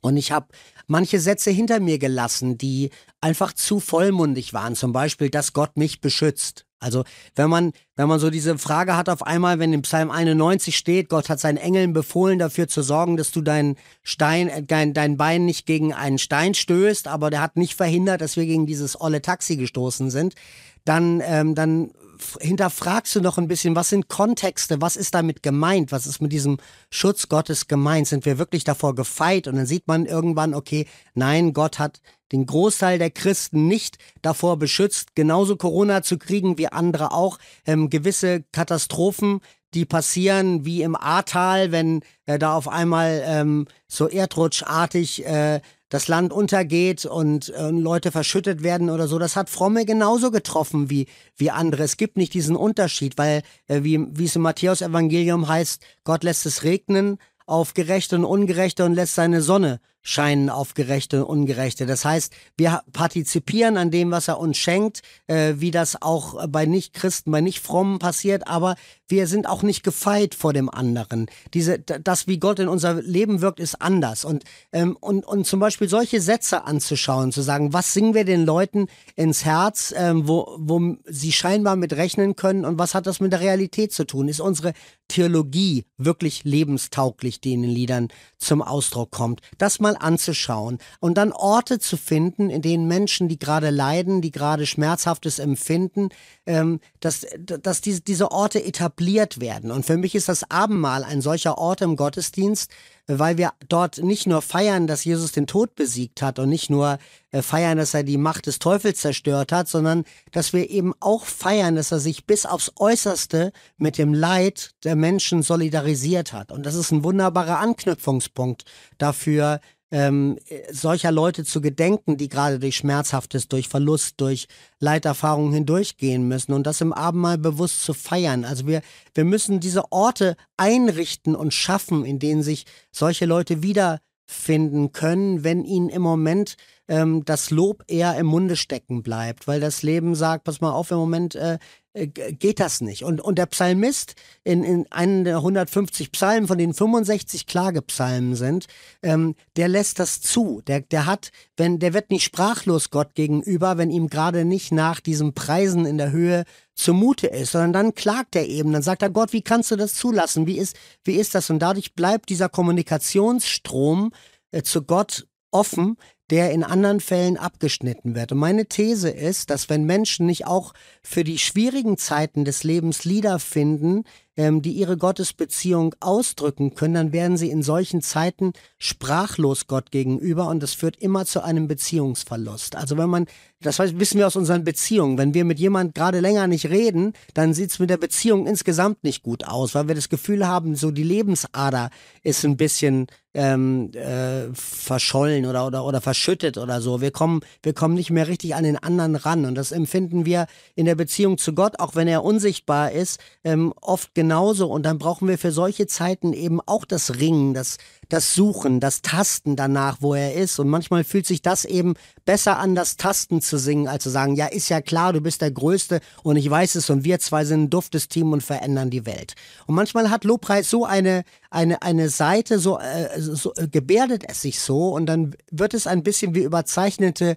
Und ich habe manche Sätze hinter mir gelassen, die einfach zu vollmundig waren. Zum Beispiel, dass Gott mich beschützt. Also wenn man, wenn man so diese Frage hat auf einmal, wenn im Psalm 91 steht, Gott hat seinen Engeln befohlen, dafür zu sorgen, dass du deinen Stein, äh, dein, dein Bein nicht gegen einen Stein stößt, aber der hat nicht verhindert, dass wir gegen dieses olle Taxi gestoßen sind, dann, ähm, dann hinterfragst du noch ein bisschen, was sind Kontexte, was ist damit gemeint, was ist mit diesem Schutz Gottes gemeint, sind wir wirklich davor gefeit? Und dann sieht man irgendwann, okay, nein, Gott hat den Großteil der Christen nicht davor beschützt, genauso Corona zu kriegen wie andere auch, ähm, gewisse Katastrophen, die passieren wie im Ahrtal, wenn äh, da auf einmal ähm, so erdrutschartig äh, das Land untergeht und äh, Leute verschüttet werden oder so, das hat Fromme genauso getroffen wie, wie andere. Es gibt nicht diesen Unterschied, weil, äh, wie, wie es im Matthäus-Evangelium heißt, Gott lässt es regnen auf Gerechte und Ungerechte und lässt seine Sonne scheinen auf Gerechte und Ungerechte. Das heißt, wir partizipieren an dem, was er uns schenkt, äh, wie das auch bei Nicht-Christen, bei Nicht-Frommen passiert, aber wir sind auch nicht gefeit vor dem anderen. Diese, das, wie Gott in unser Leben wirkt, ist anders. Und, ähm, und, und zum Beispiel solche Sätze anzuschauen, zu sagen, was singen wir den Leuten ins Herz, ähm, wo, wo sie scheinbar mit rechnen können und was hat das mit der Realität zu tun? Ist unsere Theologie wirklich lebenstauglich, die in den Liedern zum Ausdruck kommt? Das mal anzuschauen und dann Orte zu finden, in denen Menschen, die gerade leiden, die gerade Schmerzhaftes empfinden, ähm, dass, dass diese, diese Orte etabliert werden. Und für mich ist das Abendmahl ein solcher Ort im Gottesdienst, weil wir dort nicht nur feiern, dass Jesus den Tod besiegt hat und nicht nur äh, feiern, dass er die Macht des Teufels zerstört hat, sondern dass wir eben auch feiern, dass er sich bis aufs Äußerste mit dem Leid der Menschen solidarisiert hat. Und das ist ein wunderbarer Anknüpfungspunkt dafür, ähm, solcher Leute zu gedenken, die gerade durch Schmerzhaftes, durch Verlust, durch Leiterfahrungen hindurchgehen müssen und das im Abendmahl bewusst zu feiern. Also wir, wir müssen diese Orte einrichten und schaffen, in denen sich solche Leute wiederfinden können, wenn ihnen im Moment ähm, das Lob eher im Munde stecken bleibt, weil das Leben sagt, pass mal auf, im Moment äh, geht das nicht. Und, und der Psalmist in, in einen der 150 Psalmen, von denen 65 Klagepsalmen sind, ähm, der lässt das zu. Der, der hat, wenn, der wird nicht sprachlos Gott gegenüber, wenn ihm gerade nicht nach diesem Preisen in der Höhe zumute ist, sondern dann klagt er eben, dann sagt er, Gott, wie kannst du das zulassen? Wie ist, wie ist das? Und dadurch bleibt dieser Kommunikationsstrom äh, zu Gott offen, der in anderen Fällen abgeschnitten wird. Und meine These ist, dass wenn Menschen nicht auch für die schwierigen Zeiten des Lebens Lieder finden, ähm, die ihre Gottesbeziehung ausdrücken können, dann werden sie in solchen Zeiten sprachlos Gott gegenüber und das führt immer zu einem Beziehungsverlust. Also wenn man, das wissen wir aus unseren Beziehungen, wenn wir mit jemand gerade länger nicht reden, dann sieht es mit der Beziehung insgesamt nicht gut aus, weil wir das Gefühl haben, so die Lebensader ist ein bisschen ähm, äh, verschollen oder, oder, oder verschüttet oder so. Wir kommen, wir kommen nicht mehr richtig an den anderen ran. Und das empfinden wir in der Beziehung zu Gott, auch wenn er unsichtbar ist, ähm, oft genauso. Und dann brauchen wir für solche Zeiten eben auch das Ringen, das, das Suchen, das Tasten danach, wo er ist. Und manchmal fühlt sich das eben besser an, das Tasten zu singen, als zu sagen, ja, ist ja klar, du bist der Größte und ich weiß es und wir zwei sind ein duftes Team und verändern die Welt. Und manchmal hat Lobpreis so eine, eine, eine Seite, so, äh, so äh, gebärdet es sich so und dann wird es ein bisschen wie überzeichnete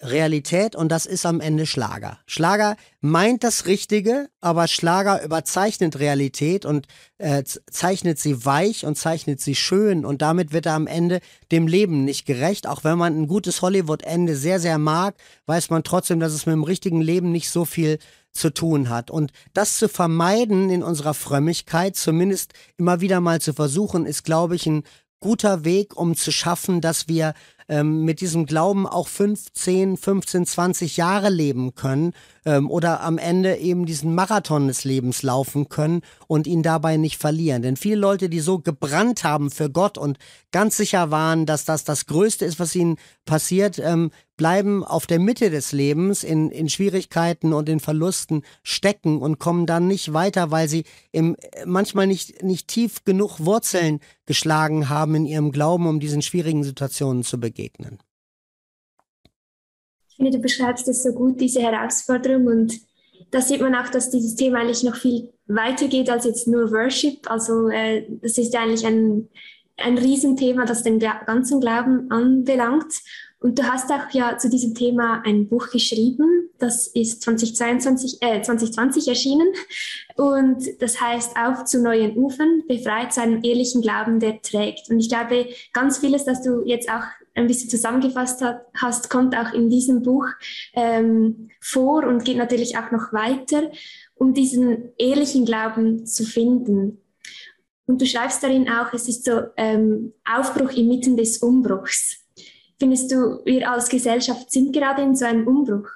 Realität und das ist am Ende Schlager. Schlager meint das Richtige, aber Schlager überzeichnet Realität und äh, zeichnet sie weich und zeichnet sie schön und damit wird er am Ende dem Leben nicht gerecht. Auch wenn man ein gutes Hollywood-Ende sehr, sehr mag, weiß man trotzdem, dass es mit dem richtigen Leben nicht so viel zu tun hat. Und das zu vermeiden in unserer Frömmigkeit, zumindest immer wieder mal zu versuchen, ist, glaube ich, ein guter Weg, um zu schaffen, dass wir ähm, mit diesem Glauben auch 15, 15, 20 Jahre leben können ähm, oder am Ende eben diesen Marathon des Lebens laufen können und ihn dabei nicht verlieren. Denn viele Leute, die so gebrannt haben für Gott und ganz sicher waren, dass das das Größte ist, was ihnen passiert, ähm, bleiben auf der Mitte des Lebens in, in Schwierigkeiten und in Verlusten stecken und kommen dann nicht weiter, weil sie im, manchmal nicht, nicht tief genug Wurzeln geschlagen haben in ihrem Glauben, um diesen schwierigen Situationen zu begegnen. Finde, du beschreibst es so gut, diese Herausforderung. Und da sieht man auch, dass dieses Thema eigentlich noch viel weiter geht als jetzt nur Worship. Also äh, das ist eigentlich ein, ein Riesenthema, das den ganzen Glauben anbelangt. Und du hast auch ja zu diesem Thema ein Buch geschrieben. Das ist 2022, äh, 2020 erschienen. Und das heißt Auf zu neuen Ufern, befreit zu einem ehrlichen Glauben, der trägt. Und ich glaube, ganz vieles, das du jetzt auch ein bisschen zusammengefasst hat, hast, kommt auch in diesem Buch ähm, vor und geht natürlich auch noch weiter, um diesen ehrlichen Glauben zu finden. Und du schreibst darin auch, es ist so ähm, Aufbruch inmitten des Umbruchs. Findest du, wir als Gesellschaft sind gerade in so einem Umbruch?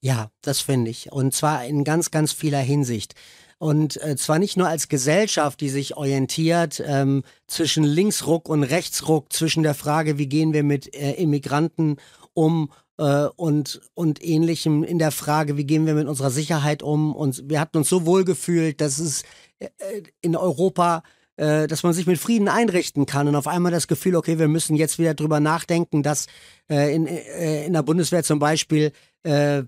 Ja, das finde ich. Und zwar in ganz, ganz vieler Hinsicht. Und äh, zwar nicht nur als Gesellschaft, die sich orientiert ähm, zwischen Linksruck und Rechtsruck, zwischen der Frage, wie gehen wir mit äh, Immigranten um äh, und, und ähnlichem, in der Frage, wie gehen wir mit unserer Sicherheit um. Und wir hatten uns so wohl gefühlt, dass es äh, in Europa äh, dass man sich mit Frieden einrichten kann und auf einmal das Gefühl, okay, wir müssen jetzt wieder drüber nachdenken, dass äh, in, äh, in der Bundeswehr zum Beispiel äh,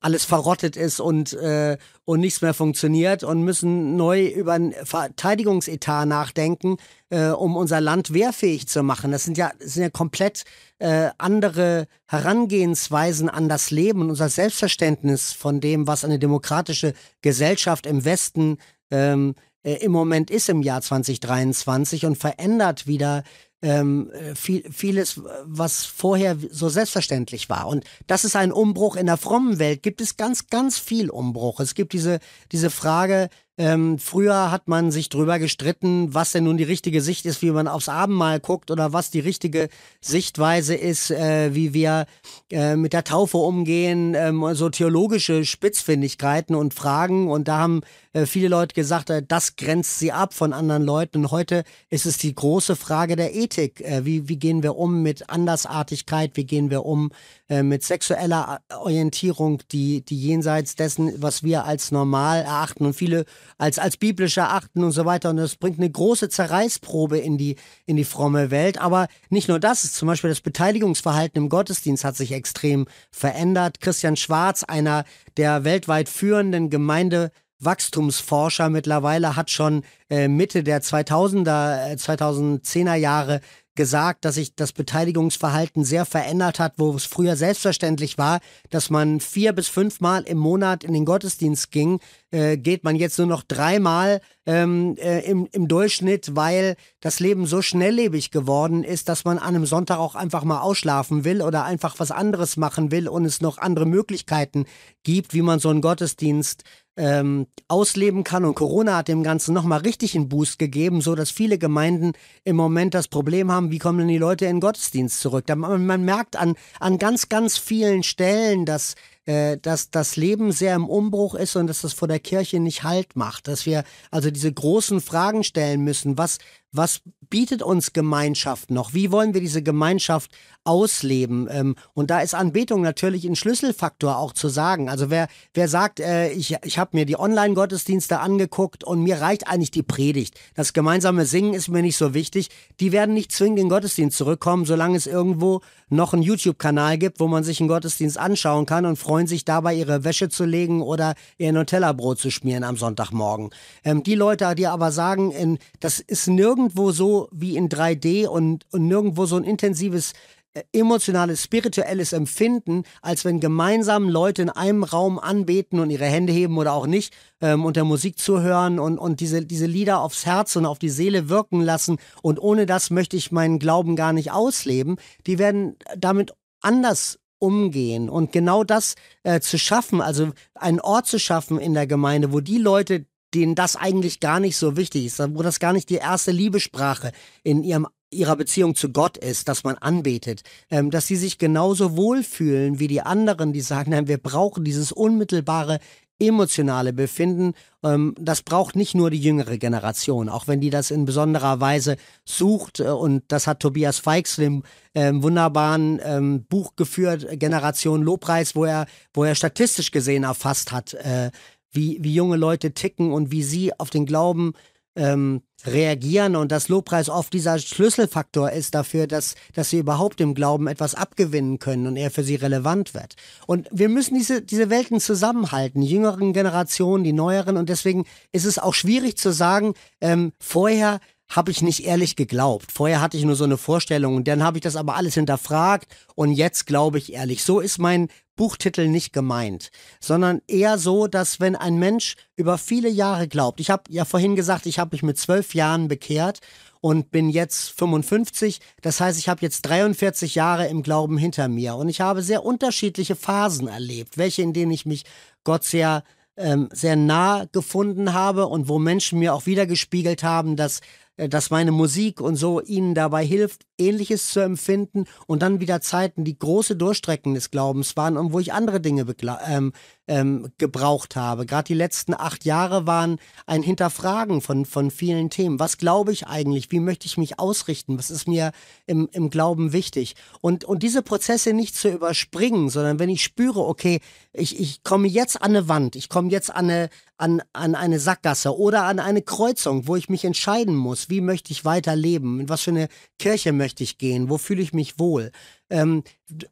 alles verrottet ist und, äh, und nichts mehr funktioniert und müssen neu über ein Verteidigungsetat nachdenken, äh, um unser Land wehrfähig zu machen. Das sind ja, das sind ja komplett äh, andere Herangehensweisen an das Leben und unser Selbstverständnis von dem, was eine demokratische Gesellschaft im Westen ähm, äh, im Moment ist im Jahr 2023 und verändert wieder ähm, äh, viel, vieles, was vorher so selbstverständlich war. Und das ist ein Umbruch in der frommen Welt. Gibt es ganz, ganz viel Umbruch. Es gibt diese, diese Frage, ähm, früher hat man sich drüber gestritten, was denn nun die richtige Sicht ist, wie man aufs Abendmahl guckt oder was die richtige Sichtweise ist, äh, wie wir äh, mit der Taufe umgehen, ähm, so theologische Spitzfindigkeiten und Fragen. Und da haben äh, viele Leute gesagt, äh, das grenzt sie ab von anderen Leuten. Und heute ist es die große Frage der Ethik. Äh, wie, wie gehen wir um mit Andersartigkeit? Wie gehen wir um äh, mit sexueller Orientierung, die, die jenseits dessen, was wir als normal erachten und viele als, als biblisch erachten und so weiter. Und das bringt eine große Zerreißprobe in die, in die fromme Welt. Aber nicht nur das, zum Beispiel das Beteiligungsverhalten im Gottesdienst hat sich extrem verändert. Christian Schwarz, einer der weltweit führenden Gemeinde Wachstumsforscher mittlerweile hat schon äh, Mitte der 2000er, äh, 2010er Jahre gesagt, dass sich das Beteiligungsverhalten sehr verändert hat, wo es früher selbstverständlich war, dass man vier bis fünfmal im Monat in den Gottesdienst ging, äh, geht man jetzt nur noch dreimal ähm, äh, im, im Durchschnitt, weil das Leben so schnelllebig geworden ist, dass man an einem Sonntag auch einfach mal ausschlafen will oder einfach was anderes machen will und es noch andere Möglichkeiten gibt, wie man so einen Gottesdienst ähm, ausleben kann. Und Corona hat dem Ganzen nochmal richtig einen Boost gegeben, so dass viele Gemeinden im Moment das Problem haben, wie kommen denn die Leute in den Gottesdienst zurück. Da, man, man merkt an, an ganz, ganz vielen Stellen, dass äh, dass das Leben sehr im Umbruch ist und dass das vor der Kirche nicht Halt macht. Dass wir also diese großen Fragen stellen müssen. Was, was bietet uns Gemeinschaft noch? Wie wollen wir diese Gemeinschaft ausleben? Ähm, und da ist Anbetung natürlich ein Schlüsselfaktor auch zu sagen. Also wer, wer sagt, äh, ich, ich habe mir die Online-Gottesdienste angeguckt und mir reicht eigentlich die Predigt. Das gemeinsame Singen ist mir nicht so wichtig. Die werden nicht zwingend in den Gottesdienst zurückkommen, solange es irgendwo noch einen YouTube-Kanal gibt, wo man sich einen Gottesdienst anschauen kann und freuen sich dabei, ihre Wäsche zu legen oder ihr Nutella-Brot zu schmieren am Sonntagmorgen. Ähm, die Leute, die aber sagen, in, das ist nirgends nirgendwo so wie in 3D und, und nirgendwo so ein intensives äh, emotionales, spirituelles Empfinden, als wenn gemeinsam Leute in einem Raum anbeten und ihre Hände heben oder auch nicht ähm, und der Musik zuhören und, und diese, diese Lieder aufs Herz und auf die Seele wirken lassen. Und ohne das möchte ich meinen Glauben gar nicht ausleben. Die werden damit anders umgehen und genau das äh, zu schaffen, also einen Ort zu schaffen in der Gemeinde, wo die Leute, denen das eigentlich gar nicht so wichtig ist, wo das gar nicht die erste Liebessprache in ihrem ihrer Beziehung zu Gott ist, dass man anbetet, ähm, dass sie sich genauso wohlfühlen wie die anderen, die sagen, nein, wir brauchen dieses unmittelbare emotionale Befinden. Ähm, das braucht nicht nur die jüngere Generation, auch wenn die das in besonderer Weise sucht. Äh, und das hat Tobias Feix im ähm, wunderbaren ähm, Buch geführt, Generation Lobpreis, wo er, wo er statistisch gesehen erfasst hat, äh, wie, wie junge Leute ticken und wie sie auf den Glauben ähm, reagieren und dass Lobpreis oft dieser Schlüsselfaktor ist dafür, dass, dass sie überhaupt im Glauben etwas abgewinnen können und er für sie relevant wird. Und wir müssen diese, diese Welten zusammenhalten, die jüngeren Generationen, die neueren und deswegen ist es auch schwierig zu sagen, ähm, vorher habe ich nicht ehrlich geglaubt. Vorher hatte ich nur so eine Vorstellung und dann habe ich das aber alles hinterfragt und jetzt glaube ich ehrlich. So ist mein Buchtitel nicht gemeint, sondern eher so, dass wenn ein Mensch über viele Jahre glaubt, ich habe ja vorhin gesagt, ich habe mich mit zwölf Jahren bekehrt und bin jetzt 55, das heißt, ich habe jetzt 43 Jahre im Glauben hinter mir und ich habe sehr unterschiedliche Phasen erlebt, welche in denen ich mich Gott sehr ähm, sehr nah gefunden habe und wo Menschen mir auch wiedergespiegelt haben, dass dass meine Musik und so ihnen dabei hilft, Ähnliches zu empfinden und dann wieder Zeiten, die große Durchstrecken des Glaubens waren und wo ich andere Dinge ähm, ähm, gebraucht habe. Gerade die letzten acht Jahre waren ein Hinterfragen von, von vielen Themen. Was glaube ich eigentlich? Wie möchte ich mich ausrichten? Was ist mir im, im Glauben wichtig? Und, und diese Prozesse nicht zu überspringen, sondern wenn ich spüre, okay, ich, ich komme jetzt an eine Wand, ich komme jetzt an eine, an, an eine Sackgasse oder an eine Kreuzung, wo ich mich entscheiden muss, wie möchte ich weiterleben, in was für eine Kirche möchte ich gehen, wo fühle ich mich wohl. Ähm,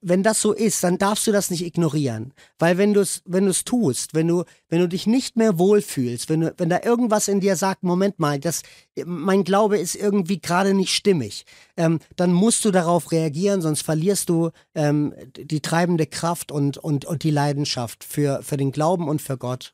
wenn das so ist, dann darfst du das nicht ignorieren. Weil wenn du es wenn du's tust, wenn du, wenn du dich nicht mehr wohlfühlst, wenn, du, wenn da irgendwas in dir sagt, Moment mal, das, mein Glaube ist irgendwie gerade nicht stimmig, ähm, dann musst du darauf reagieren, sonst verlierst du ähm, die treibende Kraft und, und, und die Leidenschaft für, für den Glauben und für Gott.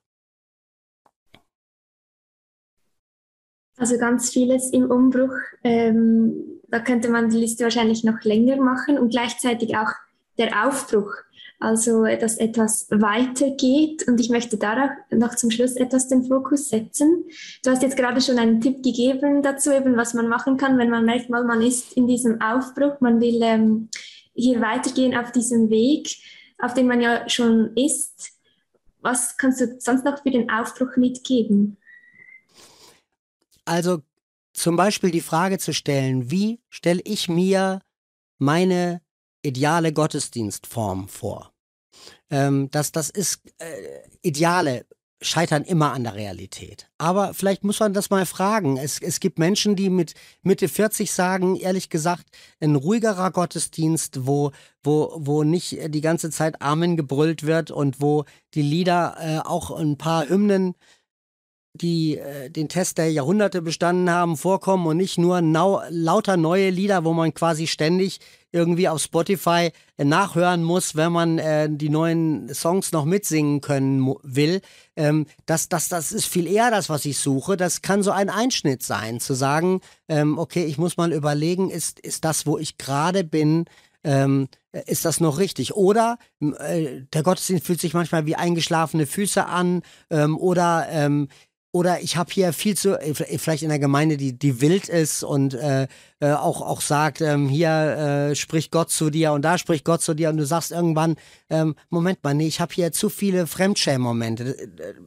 Also ganz vieles im Umbruch. Ähm, da könnte man die Liste wahrscheinlich noch länger machen und gleichzeitig auch der Aufbruch. Also, dass etwas weitergeht und ich möchte darauf noch zum Schluss etwas den Fokus setzen. Du hast jetzt gerade schon einen Tipp gegeben dazu, eben was man machen kann, wenn man merkt, mal, man ist in diesem Aufbruch, man will ähm, hier weitergehen auf diesem Weg, auf dem man ja schon ist. Was kannst du sonst noch für den Aufbruch mitgeben? Also zum Beispiel die Frage zu stellen, wie stelle ich mir meine ideale Gottesdienstform vor? Ähm, das, das ist äh, Ideale scheitern immer an der Realität. Aber vielleicht muss man das mal fragen. Es, es gibt Menschen, die mit Mitte 40 sagen, ehrlich gesagt, ein ruhigerer Gottesdienst, wo, wo, wo nicht die ganze Zeit Amen gebrüllt wird und wo die Lieder äh, auch ein paar Hymnen die äh, den Test der Jahrhunderte bestanden haben, vorkommen und nicht nur lauter neue Lieder, wo man quasi ständig irgendwie auf Spotify äh, nachhören muss, wenn man äh, die neuen Songs noch mitsingen können will. Ähm, das, das, das ist viel eher das, was ich suche. Das kann so ein Einschnitt sein, zu sagen, ähm, okay, ich muss mal überlegen, ist, ist das, wo ich gerade bin, ähm, ist das noch richtig? Oder äh, der Gottesdienst fühlt sich manchmal wie eingeschlafene Füße an ähm, oder ähm, oder ich habe hier viel zu, äh, vielleicht in der Gemeinde, die, die wild ist und äh, äh, auch, auch sagt, ähm, hier äh, spricht Gott zu dir und da spricht Gott zu dir und du sagst irgendwann, ähm, Moment mal, nee, ich habe hier zu viele Fremdschämen-Momente.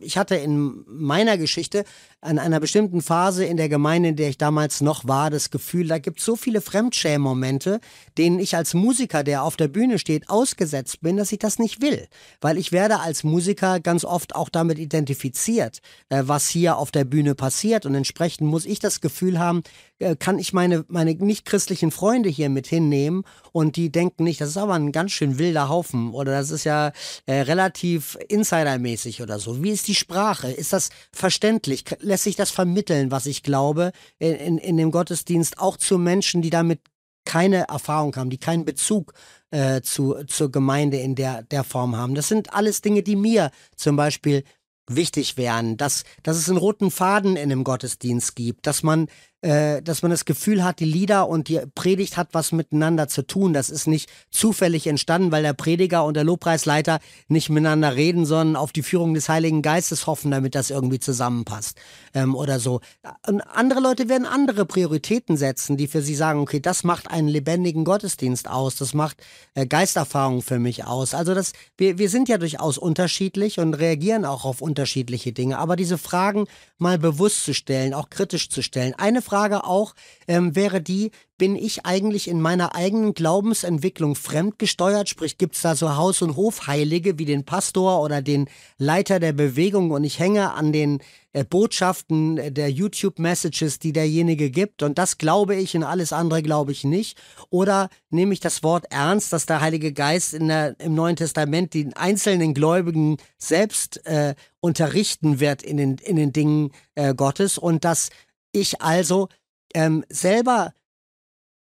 Ich hatte in meiner Geschichte an einer bestimmten Phase in der Gemeinde, in der ich damals noch war, das Gefühl, da gibt es so viele Fremdschämen-Momente, denen ich als Musiker, der auf der Bühne steht, ausgesetzt bin, dass ich das nicht will. Weil ich werde als Musiker ganz oft auch damit identifiziert, äh, was hier auf der Bühne passiert und entsprechend muss ich das Gefühl haben, äh, kann ich meine, meine nicht-christlichen Freunde hier mit hinnehmen und die denken nicht, das ist aber ein ganz schön wilder Haufen oder das ist ja äh, relativ insidermäßig oder so. Wie ist die Sprache? Ist das verständlich? Lässt sich das vermitteln, was ich glaube, in, in, in dem Gottesdienst auch zu Menschen, die damit keine Erfahrung haben, die keinen Bezug äh, zu, zur Gemeinde in der, der Form haben. Das sind alles Dinge, die mir zum Beispiel wichtig wären, dass, dass es einen roten Faden in einem Gottesdienst gibt, dass man äh, dass man das Gefühl hat, die Lieder und die Predigt hat was miteinander zu tun. Das ist nicht zufällig entstanden, weil der Prediger und der Lobpreisleiter nicht miteinander reden, sondern auf die Führung des Heiligen Geistes hoffen, damit das irgendwie zusammenpasst ähm, oder so. Und andere Leute werden andere Prioritäten setzen, die für sie sagen, okay, das macht einen lebendigen Gottesdienst aus, das macht äh, Geisterfahrung für mich aus. Also das, wir, wir sind ja durchaus unterschiedlich und reagieren auch auf unterschiedliche Dinge. Aber diese Fragen mal bewusst zu stellen, auch kritisch zu stellen. Eine Frage auch ähm, wäre die, bin ich eigentlich in meiner eigenen Glaubensentwicklung fremdgesteuert? Sprich, gibt es da so Haus- und Hofheilige wie den Pastor oder den Leiter der Bewegung und ich hänge an den äh, Botschaften der YouTube-Messages, die derjenige gibt und das glaube ich und alles andere glaube ich nicht? Oder nehme ich das Wort ernst, dass der Heilige Geist in der, im Neuen Testament den einzelnen Gläubigen selbst äh, unterrichten wird in den, in den Dingen äh, Gottes und dass ich also ähm, selber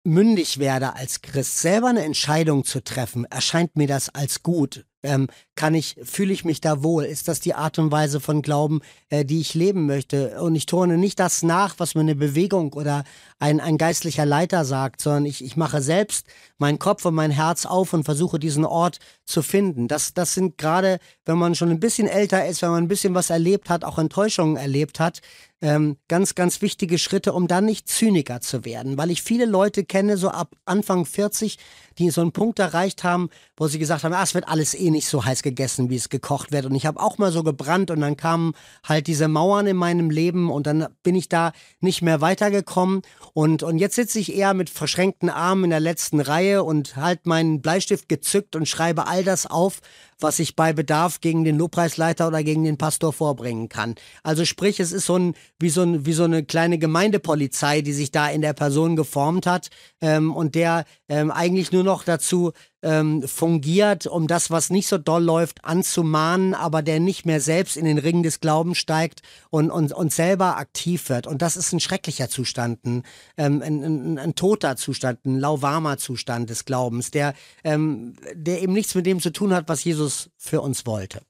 mündig werde als Christ, selber eine Entscheidung zu treffen, erscheint mir das als gut. Ähm, kann ich, fühle ich mich da wohl? Ist das die Art und Weise von Glauben, äh, die ich leben möchte? Und ich turne nicht das nach, was mir eine Bewegung oder ein, ein geistlicher Leiter sagt, sondern ich, ich mache selbst meinen Kopf und mein Herz auf und versuche diesen Ort zu finden. Das, das sind gerade, wenn man schon ein bisschen älter ist, wenn man ein bisschen was erlebt hat, auch Enttäuschungen erlebt hat, ähm, ganz, ganz wichtige Schritte, um dann nicht Zyniker zu werden. Weil ich viele Leute kenne, so ab Anfang 40, die so einen Punkt erreicht haben, wo sie gesagt haben, ah, es wird alles eh nicht so heiß gegessen, wie es gekocht wird. Und ich habe auch mal so gebrannt und dann kamen halt diese Mauern in meinem Leben und dann bin ich da nicht mehr weitergekommen. Und, und jetzt sitze ich eher mit verschränkten Armen in der letzten Reihe und halt meinen Bleistift gezückt und schreibe all das auf, was ich bei Bedarf gegen den Lobpreisleiter oder gegen den Pastor vorbringen kann. Also sprich, es ist so ein, wie so, ein, wie so eine kleine Gemeindepolizei, die sich da in der Person geformt hat ähm, und der ähm, eigentlich nur noch dazu ähm, fungiert, um das, was nicht so doll läuft, anzumahnen, aber der nicht mehr selbst in den Ring des Glaubens steigt und, und, und selber aktiv wird. Und das ist ein schrecklicher Zustand, ein, ähm, ein, ein, ein toter Zustand, ein lauwarmer Zustand des Glaubens, der, ähm, der eben nichts mit dem zu tun hat, was Jesus für uns wollte.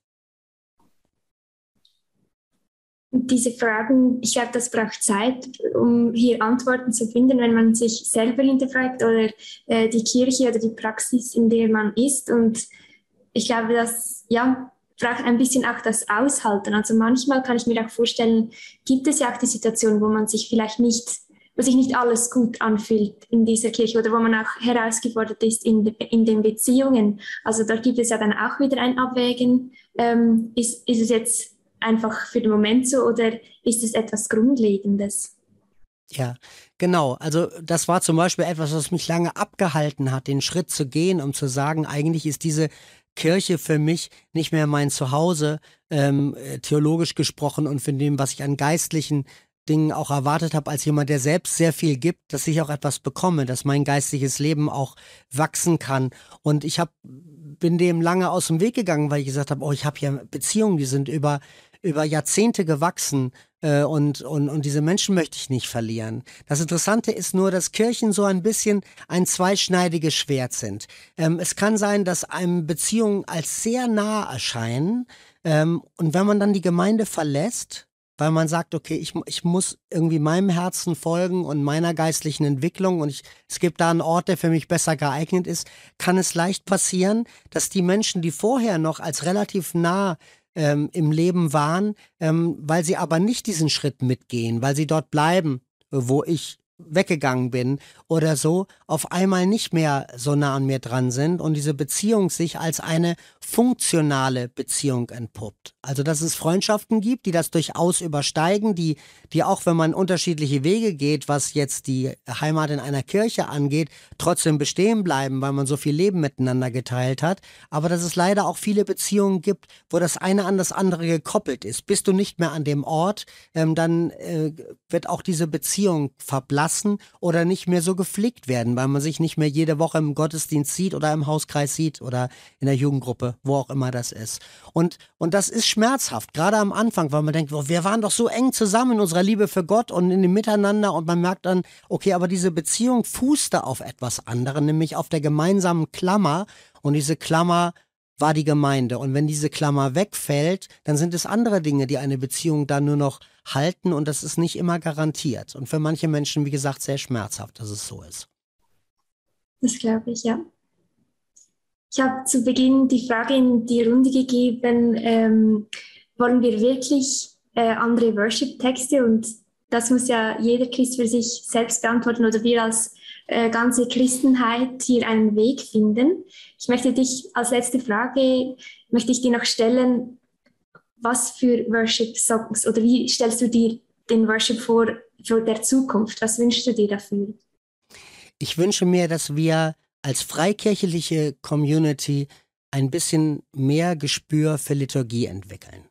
diese Fragen, ich glaube, das braucht Zeit, um hier Antworten zu finden, wenn man sich selber hinterfragt oder äh, die Kirche oder die Praxis, in der man ist. Und ich glaube, das ja, braucht ein bisschen auch das Aushalten. Also manchmal kann ich mir auch vorstellen, gibt es ja auch die Situation, wo man sich vielleicht nicht, wo sich nicht alles gut anfühlt in dieser Kirche oder wo man auch herausgefordert ist in, in den Beziehungen. Also da gibt es ja dann auch wieder ein Abwägen. Ähm, ist, ist es jetzt einfach für den Moment so oder ist es etwas Grundlegendes? Ja, genau. Also das war zum Beispiel etwas, was mich lange abgehalten hat, den Schritt zu gehen, um zu sagen, eigentlich ist diese Kirche für mich nicht mehr mein Zuhause, ähm, theologisch gesprochen und von dem, was ich an geistlichen Dingen auch erwartet habe, als jemand, der selbst sehr viel gibt, dass ich auch etwas bekomme, dass mein geistliches Leben auch wachsen kann. Und ich hab, bin dem lange aus dem Weg gegangen, weil ich gesagt habe, oh, ich habe hier Beziehungen, die sind über über Jahrzehnte gewachsen äh, und, und, und diese Menschen möchte ich nicht verlieren. Das Interessante ist nur, dass Kirchen so ein bisschen ein zweischneidiges Schwert sind. Ähm, es kann sein, dass einem Beziehungen als sehr nah erscheinen ähm, und wenn man dann die Gemeinde verlässt, weil man sagt, okay, ich, ich muss irgendwie meinem Herzen folgen und meiner geistlichen Entwicklung und ich, es gibt da einen Ort, der für mich besser geeignet ist, kann es leicht passieren, dass die Menschen, die vorher noch als relativ nah ähm, im Leben waren, ähm, weil sie aber nicht diesen Schritt mitgehen, weil sie dort bleiben, wo ich weggegangen bin oder so, auf einmal nicht mehr so nah an mir dran sind und diese Beziehung sich als eine funktionale Beziehung entpuppt. Also dass es Freundschaften gibt, die das durchaus übersteigen, die, die auch wenn man unterschiedliche Wege geht, was jetzt die Heimat in einer Kirche angeht, trotzdem bestehen bleiben, weil man so viel Leben miteinander geteilt hat. Aber dass es leider auch viele Beziehungen gibt, wo das eine an das andere gekoppelt ist. Bist du nicht mehr an dem Ort, ähm, dann äh, wird auch diese Beziehung verblassen oder nicht mehr so gepflegt werden, weil man sich nicht mehr jede Woche im Gottesdienst sieht oder im Hauskreis sieht oder in der Jugendgruppe wo auch immer das ist. Und, und das ist schmerzhaft, gerade am Anfang, weil man denkt, oh, wir waren doch so eng zusammen in unserer Liebe für Gott und in dem Miteinander und man merkt dann, okay, aber diese Beziehung fußte auf etwas anderem, nämlich auf der gemeinsamen Klammer und diese Klammer war die Gemeinde. Und wenn diese Klammer wegfällt, dann sind es andere Dinge, die eine Beziehung dann nur noch halten und das ist nicht immer garantiert. Und für manche Menschen, wie gesagt, sehr schmerzhaft, dass es so ist. Das glaube ich, ja. Ich habe zu Beginn die Frage in die Runde gegeben, ähm, wollen wir wirklich äh, andere Worship-Texte? Und das muss ja jeder Christ für sich selbst beantworten oder wir als äh, ganze Christenheit hier einen Weg finden. Ich möchte dich als letzte Frage, möchte ich dir noch stellen, was für Worship-Songs oder wie stellst du dir den Worship vor für der Zukunft? Was wünschst du dir dafür? Ich wünsche mir, dass wir als freikirchliche Community ein bisschen mehr Gespür für Liturgie entwickeln.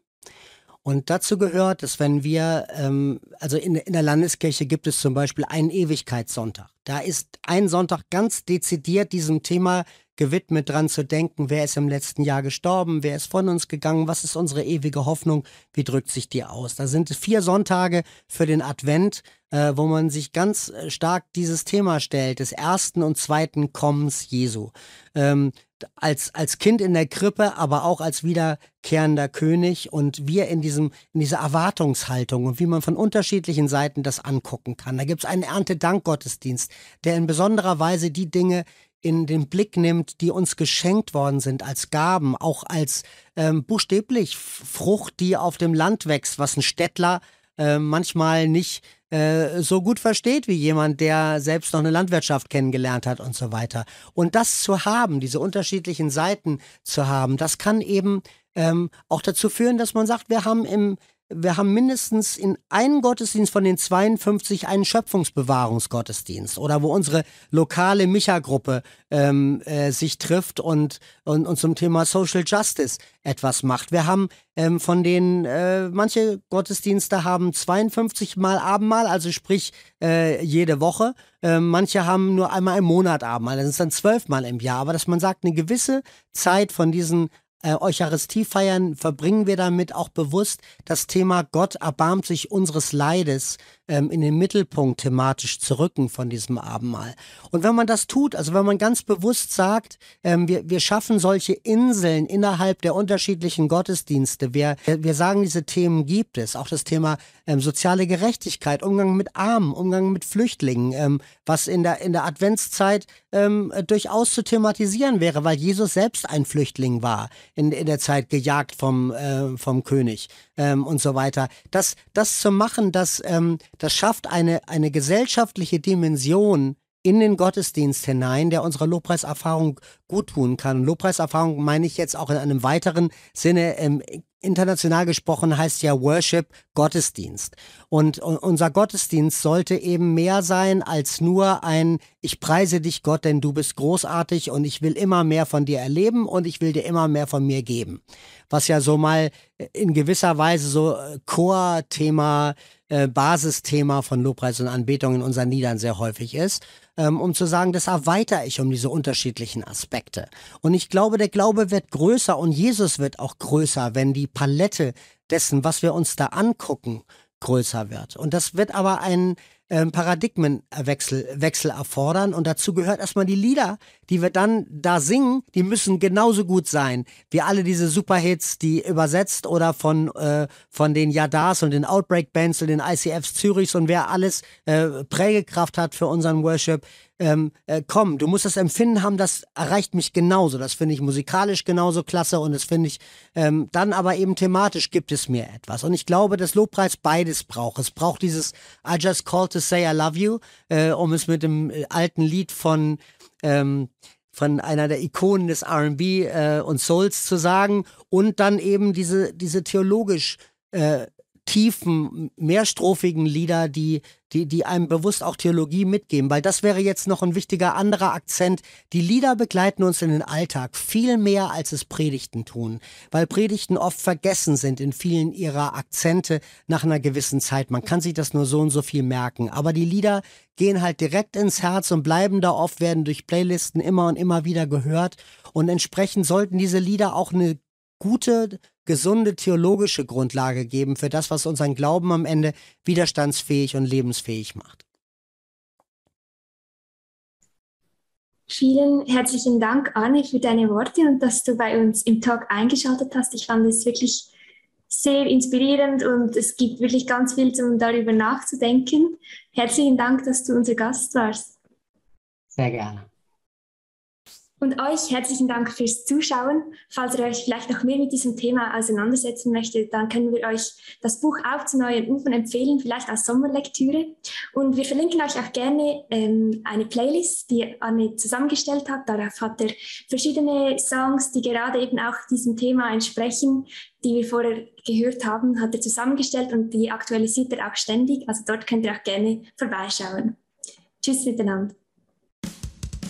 Und dazu gehört, dass wenn wir, ähm, also in, in der Landeskirche gibt es zum Beispiel einen Ewigkeitssonntag. Da ist ein Sonntag ganz dezidiert diesem Thema gewidmet, dran zu denken, wer ist im letzten Jahr gestorben, wer ist von uns gegangen, was ist unsere ewige Hoffnung, wie drückt sich die aus. Da sind vier Sonntage für den Advent, äh, wo man sich ganz äh, stark dieses Thema stellt, des ersten und zweiten Kommens Jesu. Ähm, als, als Kind in der Krippe, aber auch als wiederkehrender König und wir in diesem, in dieser Erwartungshaltung und wie man von unterschiedlichen Seiten das angucken kann. Da gibt es einen Erntedankgottesdienst, der in besonderer Weise die Dinge in den Blick nimmt, die uns geschenkt worden sind als Gaben, auch als ähm, buchstäblich Frucht, die auf dem Land wächst, was ein Städtler äh, manchmal nicht äh, so gut versteht wie jemand, der selbst noch eine Landwirtschaft kennengelernt hat und so weiter. Und das zu haben, diese unterschiedlichen Seiten zu haben, das kann eben ähm, auch dazu führen, dass man sagt, wir haben im wir haben mindestens in einem Gottesdienst von den 52 einen Schöpfungsbewahrungsgottesdienst oder wo unsere lokale Micha-Gruppe ähm, äh, sich trifft und, und, und zum Thema Social Justice etwas macht. Wir haben ähm, von den, äh, manche Gottesdienste haben 52 Mal Abendmahl, also sprich äh, jede Woche. Äh, manche haben nur einmal im Monat Abendmahl, das ist dann zwölfmal im Jahr. Aber dass man sagt, eine gewisse Zeit von diesen äh, Eucharistie feiern, verbringen wir damit auch bewusst das Thema Gott erbarmt sich unseres Leides ähm, in den Mittelpunkt thematisch zu rücken von diesem Abendmahl. Und wenn man das tut, also wenn man ganz bewusst sagt, ähm, wir, wir schaffen solche Inseln innerhalb der unterschiedlichen Gottesdienste, wir, wir sagen, diese Themen gibt es, auch das Thema ähm, soziale Gerechtigkeit, Umgang mit Armen, Umgang mit Flüchtlingen, ähm, was in der, in der Adventszeit ähm, durchaus zu thematisieren wäre, weil Jesus selbst ein Flüchtling war, in, in der Zeit gejagt vom, äh, vom König ähm, und so weiter. Das, das zu machen, das, ähm, das schafft eine, eine gesellschaftliche Dimension in den Gottesdienst hinein, der unserer Lobpreiserfahrung gut tun kann. Lobpreiserfahrung meine ich jetzt auch in einem weiteren Sinne ähm, international gesprochen heißt ja Worship Gottesdienst. Und, und unser Gottesdienst sollte eben mehr sein als nur ein Ich preise dich Gott, denn du bist großartig und ich will immer mehr von dir erleben und ich will dir immer mehr von mir geben. Was ja so mal in gewisser Weise so äh, Chor-Thema, äh, Basisthema von Lobpreis und Anbetung in unseren Liedern sehr häufig ist ähm, um zu sagen, das erweitere ich um diese unterschiedlichen Aspekte. Und ich glaube, der Glaube wird größer und Jesus wird auch größer, wenn die Palette dessen, was wir uns da angucken, größer wird. Und das wird aber ein ähm, Paradigmenwechsel Wechsel erfordern. Und dazu gehört erstmal die Lieder, die wir dann da singen, die müssen genauso gut sein wie alle diese Superhits, die übersetzt oder von, äh, von den Yadas und den Outbreak Bands und den ICFs Zürichs und wer alles äh, Prägekraft hat für unseren Worship ähm, äh, komm, du musst das Empfinden haben, das erreicht mich genauso. Das finde ich musikalisch genauso klasse und das finde ich ähm, dann aber eben thematisch gibt es mir etwas. Und ich glaube, dass Lobpreis beides braucht. Es braucht dieses I just called to say I love you, äh, um es mit dem äh, alten Lied von ähm, von einer der Ikonen des R&B äh, und Souls zu sagen und dann eben diese diese theologisch äh, tiefen, mehrstrophigen Lieder, die, die, die einem bewusst auch Theologie mitgeben, weil das wäre jetzt noch ein wichtiger anderer Akzent. Die Lieder begleiten uns in den Alltag viel mehr, als es Predigten tun, weil Predigten oft vergessen sind in vielen ihrer Akzente nach einer gewissen Zeit. Man kann sich das nur so und so viel merken, aber die Lieder gehen halt direkt ins Herz und bleiben da oft, werden durch Playlisten immer und immer wieder gehört und entsprechend sollten diese Lieder auch eine gute gesunde theologische Grundlage geben für das, was unseren Glauben am Ende widerstandsfähig und lebensfähig macht. Vielen herzlichen Dank, Arne, für deine Worte und dass du bei uns im Talk eingeschaltet hast. Ich fand es wirklich sehr inspirierend und es gibt wirklich ganz viel, um darüber nachzudenken. Herzlichen Dank, dass du unser Gast warst. Sehr gerne. Und euch herzlichen Dank fürs Zuschauen. Falls ihr euch vielleicht noch mehr mit diesem Thema auseinandersetzen möchtet, dann können wir euch das Buch Auf zu neuen Ufern empfehlen, vielleicht als Sommerlektüre. Und wir verlinken euch auch gerne ähm, eine Playlist, die Anne zusammengestellt hat. Darauf hat er verschiedene Songs, die gerade eben auch diesem Thema entsprechen, die wir vorher gehört haben, hat er zusammengestellt und die aktualisiert er auch ständig. Also dort könnt ihr auch gerne vorbeischauen. Tschüss miteinander.